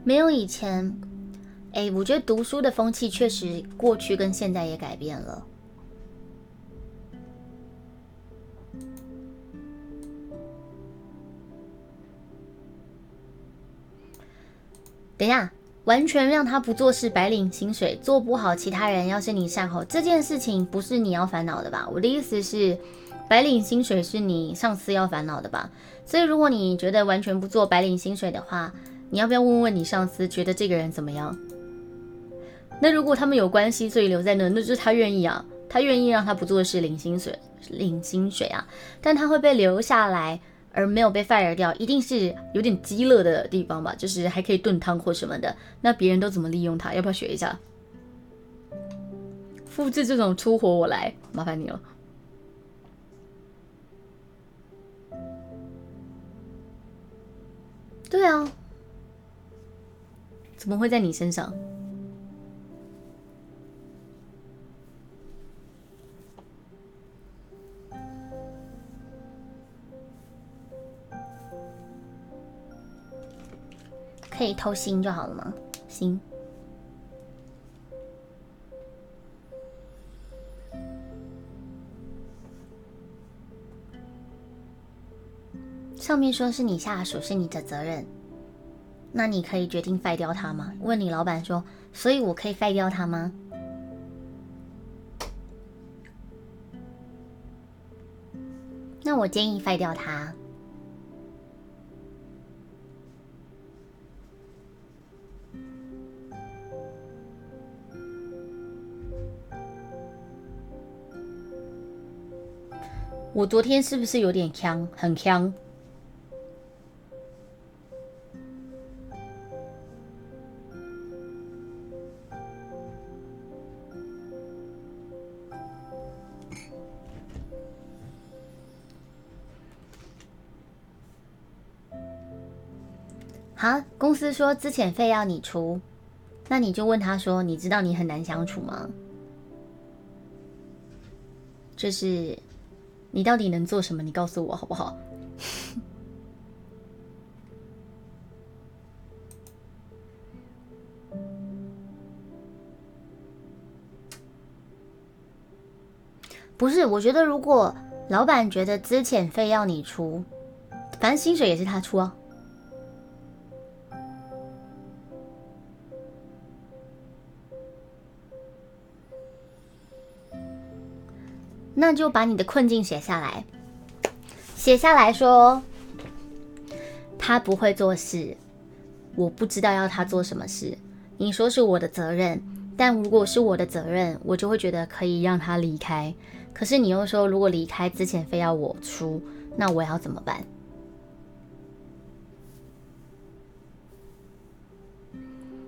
没有以前。哎，我觉得读书的风气确实过去跟现在也改变了。等一下，完全让他不做事，白领薪水，做不好，其他人要是你善后，这件事情不是你要烦恼的吧？我的意思是，白领薪水是你上司要烦恼的吧？所以如果你觉得完全不做白领薪水的话，你要不要问问你上司，觉得这个人怎么样？那如果他们有关系，所以留在那，那就是他愿意啊，他愿意让他不做事领薪水，领薪水啊，但他会被留下来而没有被 fire 掉，一定是有点鸡肋的地方吧，就是还可以炖汤或什么的。那别人都怎么利用他？要不要学一下？复制这种出活我来，麻烦你了。对啊，怎么会在你身上？可以偷心就好了吗？心上面说是你下属是你的责任，那你可以决定废掉他吗？问你老板说，所以我可以废掉他吗？那我建议废掉他。我昨天是不是有点呛？很呛。好，公司说资遣费要你出，那你就问他说：“你知道你很难相处吗？”这是。你到底能做什么？你告诉我好不好？不是，我觉得如果老板觉得资遣费要你出，反正薪水也是他出啊。那就把你的困境写下来，写下来说，他不会做事，我不知道要他做什么事。你说是我的责任，但如果是我的责任，我就会觉得可以让他离开。可是你又说，如果离开之前非要我出，那我要怎么办？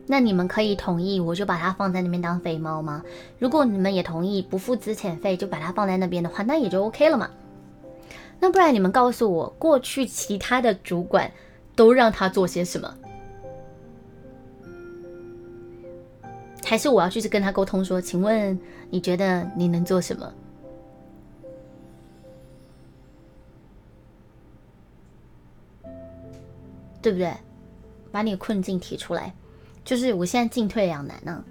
那你们可以同意，我就把它放在那边当肥猫吗？如果你们也同意不付资遣费，就把它放在那边的话，那也就 OK 了嘛。那不然你们告诉我，过去其他的主管都让他做些什么？还是我要去跟他沟通说，请问你觉得你能做什么？对不对？把你困境提出来。就是我现在进退两难呢，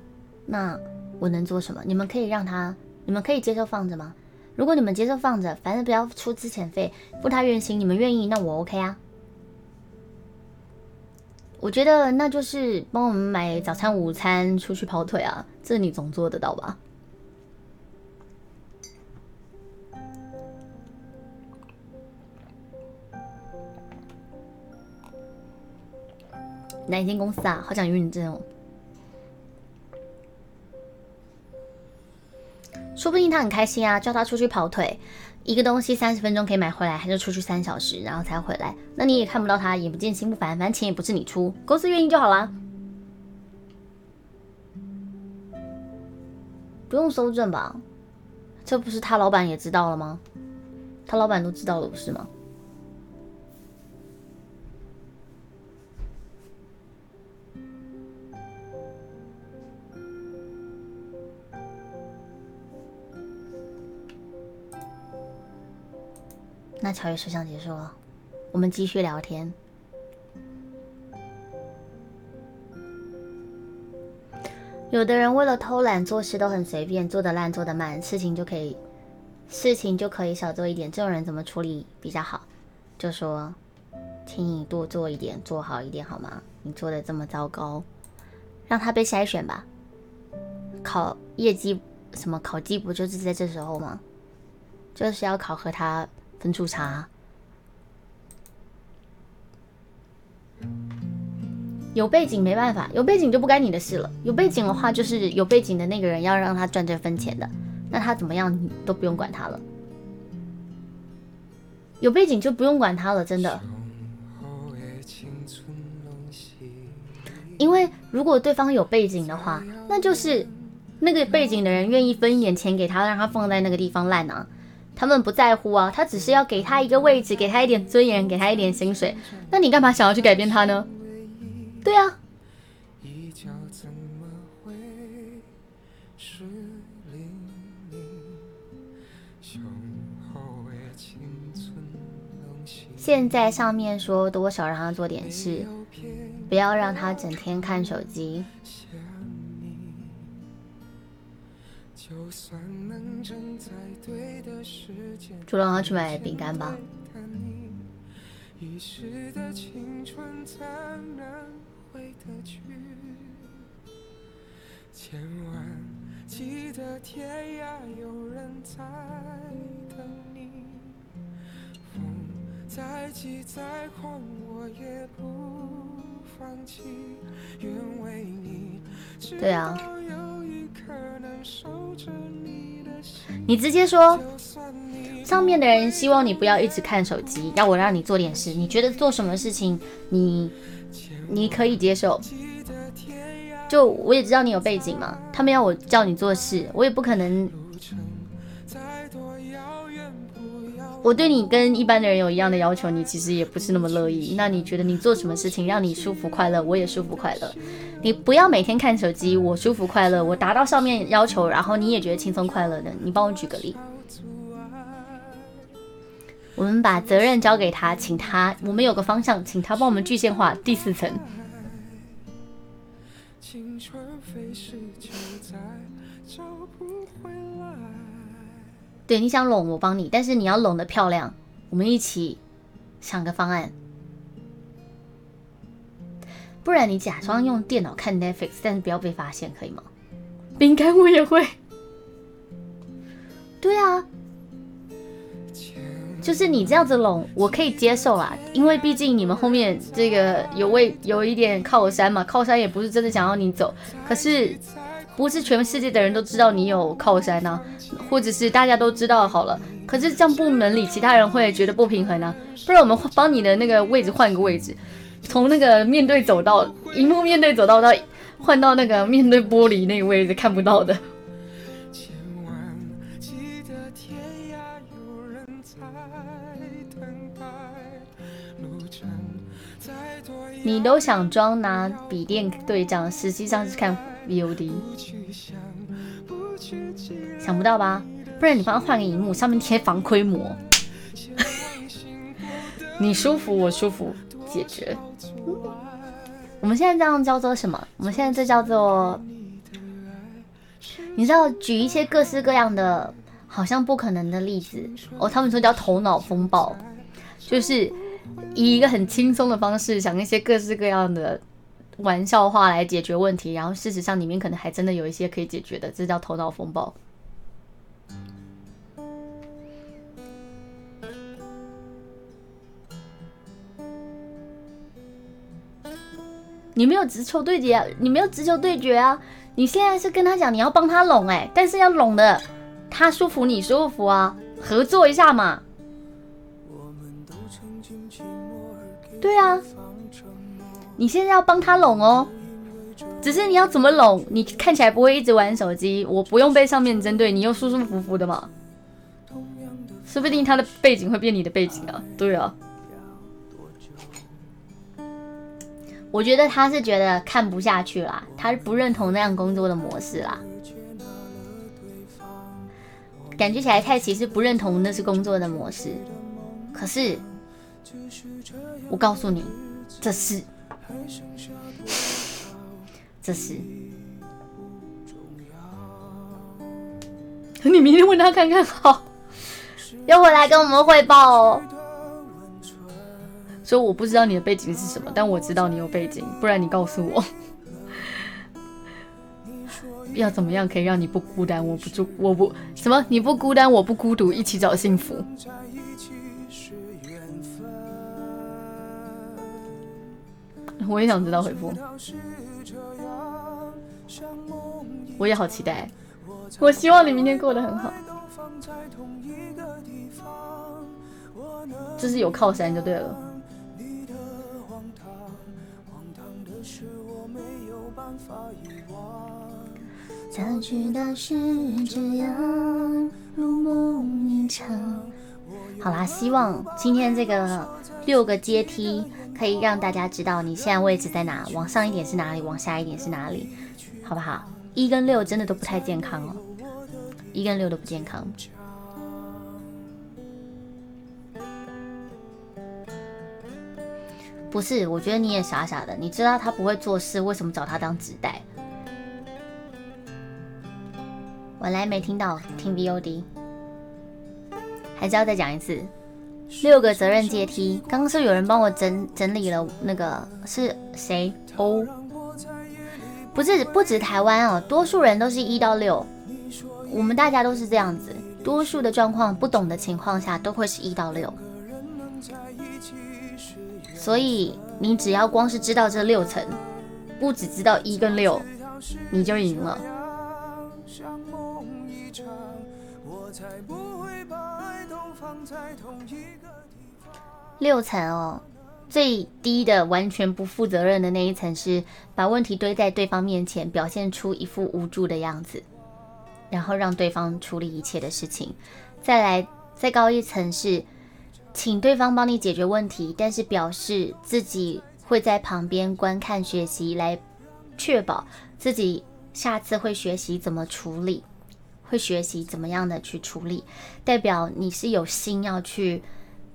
那我能做什么？你们可以让他，你们可以接受放着吗？如果你们接受放着，反正不要出资遣费，付他原薪，你们愿意，那我 OK 啊。我觉得那就是帮我们买早餐、午餐，出去跑腿啊，这你总做得到吧？哪一间公司啊？好想有你这种，说不定他很开心啊，叫他出去跑腿，一个东西三十分钟可以买回来，还是出去三小时然后才回来？那你也看不到他，眼不见心不烦，反正钱也不是你出，公司愿意就好啦。不用收证吧？这不是他老板也知道了吗？他老板都知道了，不是吗？那乔宇摄像结束了，我们继续聊天。有的人为了偷懒做事都很随便，做得烂做得慢，事情就可以事情就可以少做一点。这种人怎么处理比较好？就说，请你多做一点，做好一点好吗？你做的这么糟糕，让他被筛选吧。考业绩什么考绩不就是在这时候吗？就是要考核他分出茶。有背景没办法，有背景就不该你的事了。有背景的话，就是有背景的那个人要让他赚这分钱的，那他怎么样你都不用管他了。有背景就不用管他了，真的。因为如果对方有背景的话，那就是那个背景的人愿意分一点钱给他，让他放在那个地方烂啊。他们不在乎啊，他只是要给他一个位置，给他一点尊严，给他一点薪水。那你干嘛想要去改变他呢？对啊。现在上面说多少让他做点事，不要让他整天看手机。就让他去买饼干吧。回得去，千万记得天涯有人在等你。风再急再狂，我也不放弃。愿为你，对啊。你直接说，上面的人希望你不要一直看手机，要我让你做点事。你觉得做什么事情，你？你可以接受，就我也知道你有背景嘛，他们要我叫你做事，我也不可能。我对你跟一般的人有一样的要求，你其实也不是那么乐意。那你觉得你做什么事情让你舒服快乐，我也舒服快乐。你不要每天看手机，我舒服快乐，我达到上面要求，然后你也觉得轻松快乐的。你帮我举个例。我们把责任交给他，请他，我们有个方向，请他帮我们具现化第四层。青春飞逝就在找不回来对，你想拢我帮你，但是你要拢的漂亮，我们一起想个方案。不然你假装用电脑看 Netflix，但是不要被发现，可以吗？饼干我也会。对啊。就是你这样子拢，我可以接受啦，因为毕竟你们后面这个有位有一点靠山嘛，靠山也不是真的想要你走，可是不是全世界的人都知道你有靠山呐，或者是大家都知道好了，可是这样部门里其他人会觉得不平衡啊，不然我们帮你的那个位置换个位置，从那个面对走道，荧幕面对走道到换到那个面对玻璃那个位置看不到的。你都想装拿笔电对账，实际上是看 VOD，想不到吧？不然你帮他换个荧幕，上面贴防窥膜，你舒服我舒服，解决。我们现在这样叫做什么？我们现在这叫做，你知道举一些各式各样的好像不可能的例子哦，他们说叫头脑风暴，就是。以一个很轻松的方式想一些各式各样的玩笑话来解决问题，然后事实上里面可能还真的有一些可以解决的，这叫头脑风暴。你没有直球对决，你没有直球对决啊！你现在是跟他讲你要帮他拢哎，但是要拢的他舒服你舒服啊，合作一下嘛。对啊，你现在要帮他拢哦，只是你要怎么拢？你看起来不会一直玩手机，我不用被上面针对，你又舒舒服服的嘛。说不定他的背景会变你的背景啊。对啊，我觉得他是觉得看不下去啦，他是不认同那样工作的模式啦，感觉起来太奇是不认同那是工作的模式，可是。我告诉你这是这是你明天问他看看好。又回来跟我们汇报哦。所以我不知道你的背景是什么但我知道你有背景不然你告诉我。要怎么样可以让你不孤单？我不住我不什么？你不孤单我不孤独一起找幸福。我也想知道回复，我也好期待。我希望你明天过得很好。这是有靠山就对了。想去的是这样，如梦一场。好啦，希望今天这个六个阶梯可以让大家知道你现在位置在哪，往上一点是哪里，往下一点是哪里，好不好？一跟六真的都不太健康哦，一跟六都不健康。不是，我觉得你也傻傻的，你知道他不会做事，为什么找他当纸袋？我来没听到，听 VOD，还是要再讲一次。六个责任阶梯，刚刚是有人帮我整整理了，那个是谁？哦，不是，不止台湾哦，多数人都是一到六，我们大家都是这样子，多数的状况不懂的情况下都会是一到六，所以你只要光是知道这六层，不只知道一跟六，你就赢了。六层哦，最低的完全不负责任的那一层是把问题堆在对方面前，表现出一副无助的样子，然后让对方处理一切的事情。再来再高一层是请对方帮你解决问题，但是表示自己会在旁边观看学习，来确保自己下次会学习怎么处理。学习怎么样的去处理，代表你是有心要去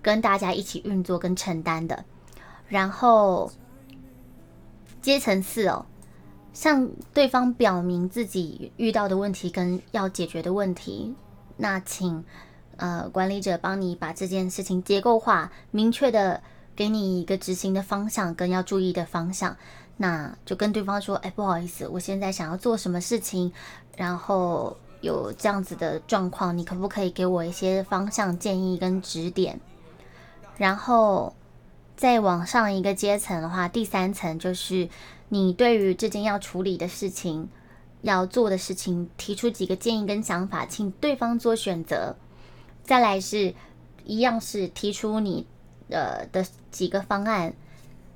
跟大家一起运作跟承担的。然后阶层四哦，向对方表明自己遇到的问题跟要解决的问题，那请呃管理者帮你把这件事情结构化，明确的给你一个执行的方向跟要注意的方向。那就跟对方说，哎，不好意思，我现在想要做什么事情，然后。有这样子的状况，你可不可以给我一些方向建议跟指点？然后再往上一个阶层的话，第三层就是你对于这件要处理的事情、要做的事情提出几个建议跟想法，请对方做选择。再来是一样是提出你呃的几个方案，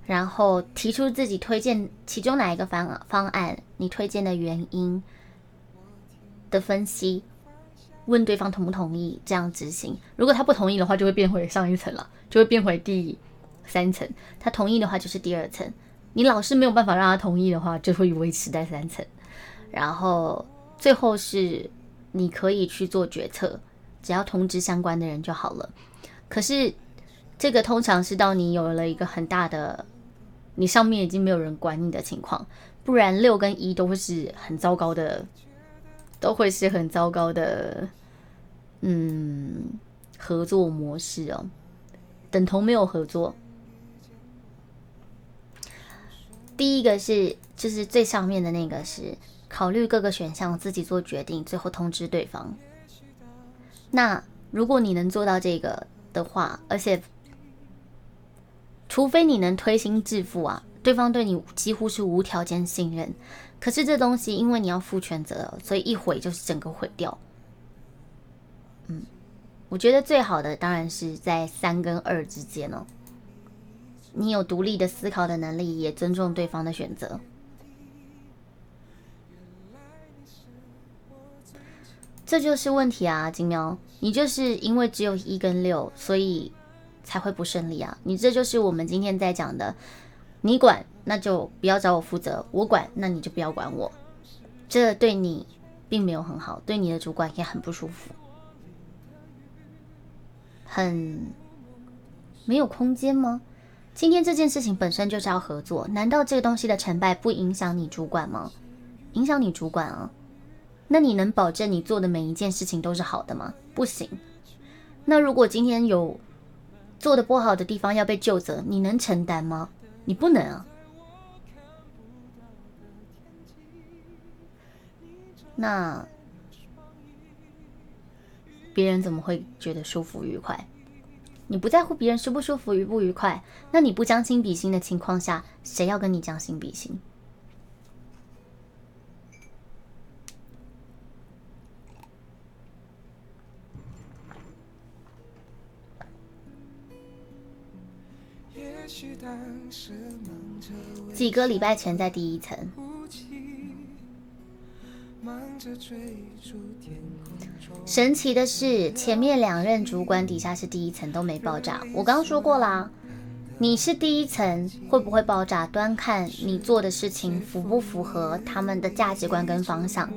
然后提出自己推荐其中哪一个方方案，你推荐的原因。的分析，问对方同不同意这样执行。如果他不同意的话，就会变回上一层了，就会变回第三层。他同意的话，就是第二层。你老是没有办法让他同意的话，就会维持在三层。然后最后是你可以去做决策，只要通知相关的人就好了。可是这个通常是到你有了一个很大的，你上面已经没有人管你的情况，不然六跟一都会是很糟糕的。都会是很糟糕的，嗯，合作模式哦，等同没有合作。第一个是，就是最上面的那个是考虑各个选项，自己做决定，最后通知对方。那如果你能做到这个的话，而且，除非你能推心置腹啊，对方对你几乎是无条件信任。可是这东西，因为你要负全责，所以一毁就是整个毁掉。嗯，我觉得最好的当然是在三跟二之间哦。你有独立的思考的能力，也尊重对方的选择。这就是问题啊，金喵，你就是因为只有一跟六，所以才会不顺利啊。你这就是我们今天在讲的。你管，那就不要找我负责；我管，那你就不要管我。这对你并没有很好，对你的主管也很不舒服，很没有空间吗？今天这件事情本身就是要合作，难道这个东西的成败不影响你主管吗？影响你主管啊！那你能保证你做的每一件事情都是好的吗？不行。那如果今天有做的不好的地方要被救责，你能承担吗？你不能啊。那别人怎么会觉得舒服愉快？你不在乎别人舒不舒服、愉不愉快，那你不将心比心的情况下，谁要跟你将心比心？几个礼拜前在第一层。神奇的是，前面两任主管底下是第一层都没爆炸。我刚刚说过啦，你是第一层会不会爆炸，端看你做的事情符不符合他们的价值观跟方向。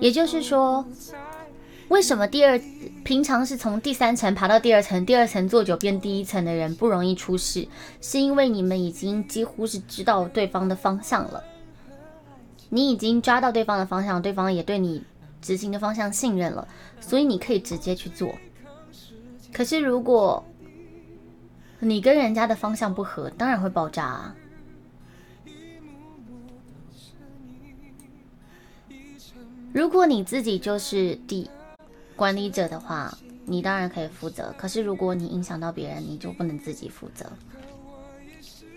也就是说，为什么第二平常是从第三层爬到第二层，第二层做久变第一层的人不容易出事，是因为你们已经几乎是知道对方的方向了。你已经抓到对方的方向，对方也对你执行的方向信任了，所以你可以直接去做。可是如果你跟人家的方向不合，当然会爆炸啊！如果你自己就是第管理者的话，你当然可以负责。可是如果你影响到别人，你就不能自己负责。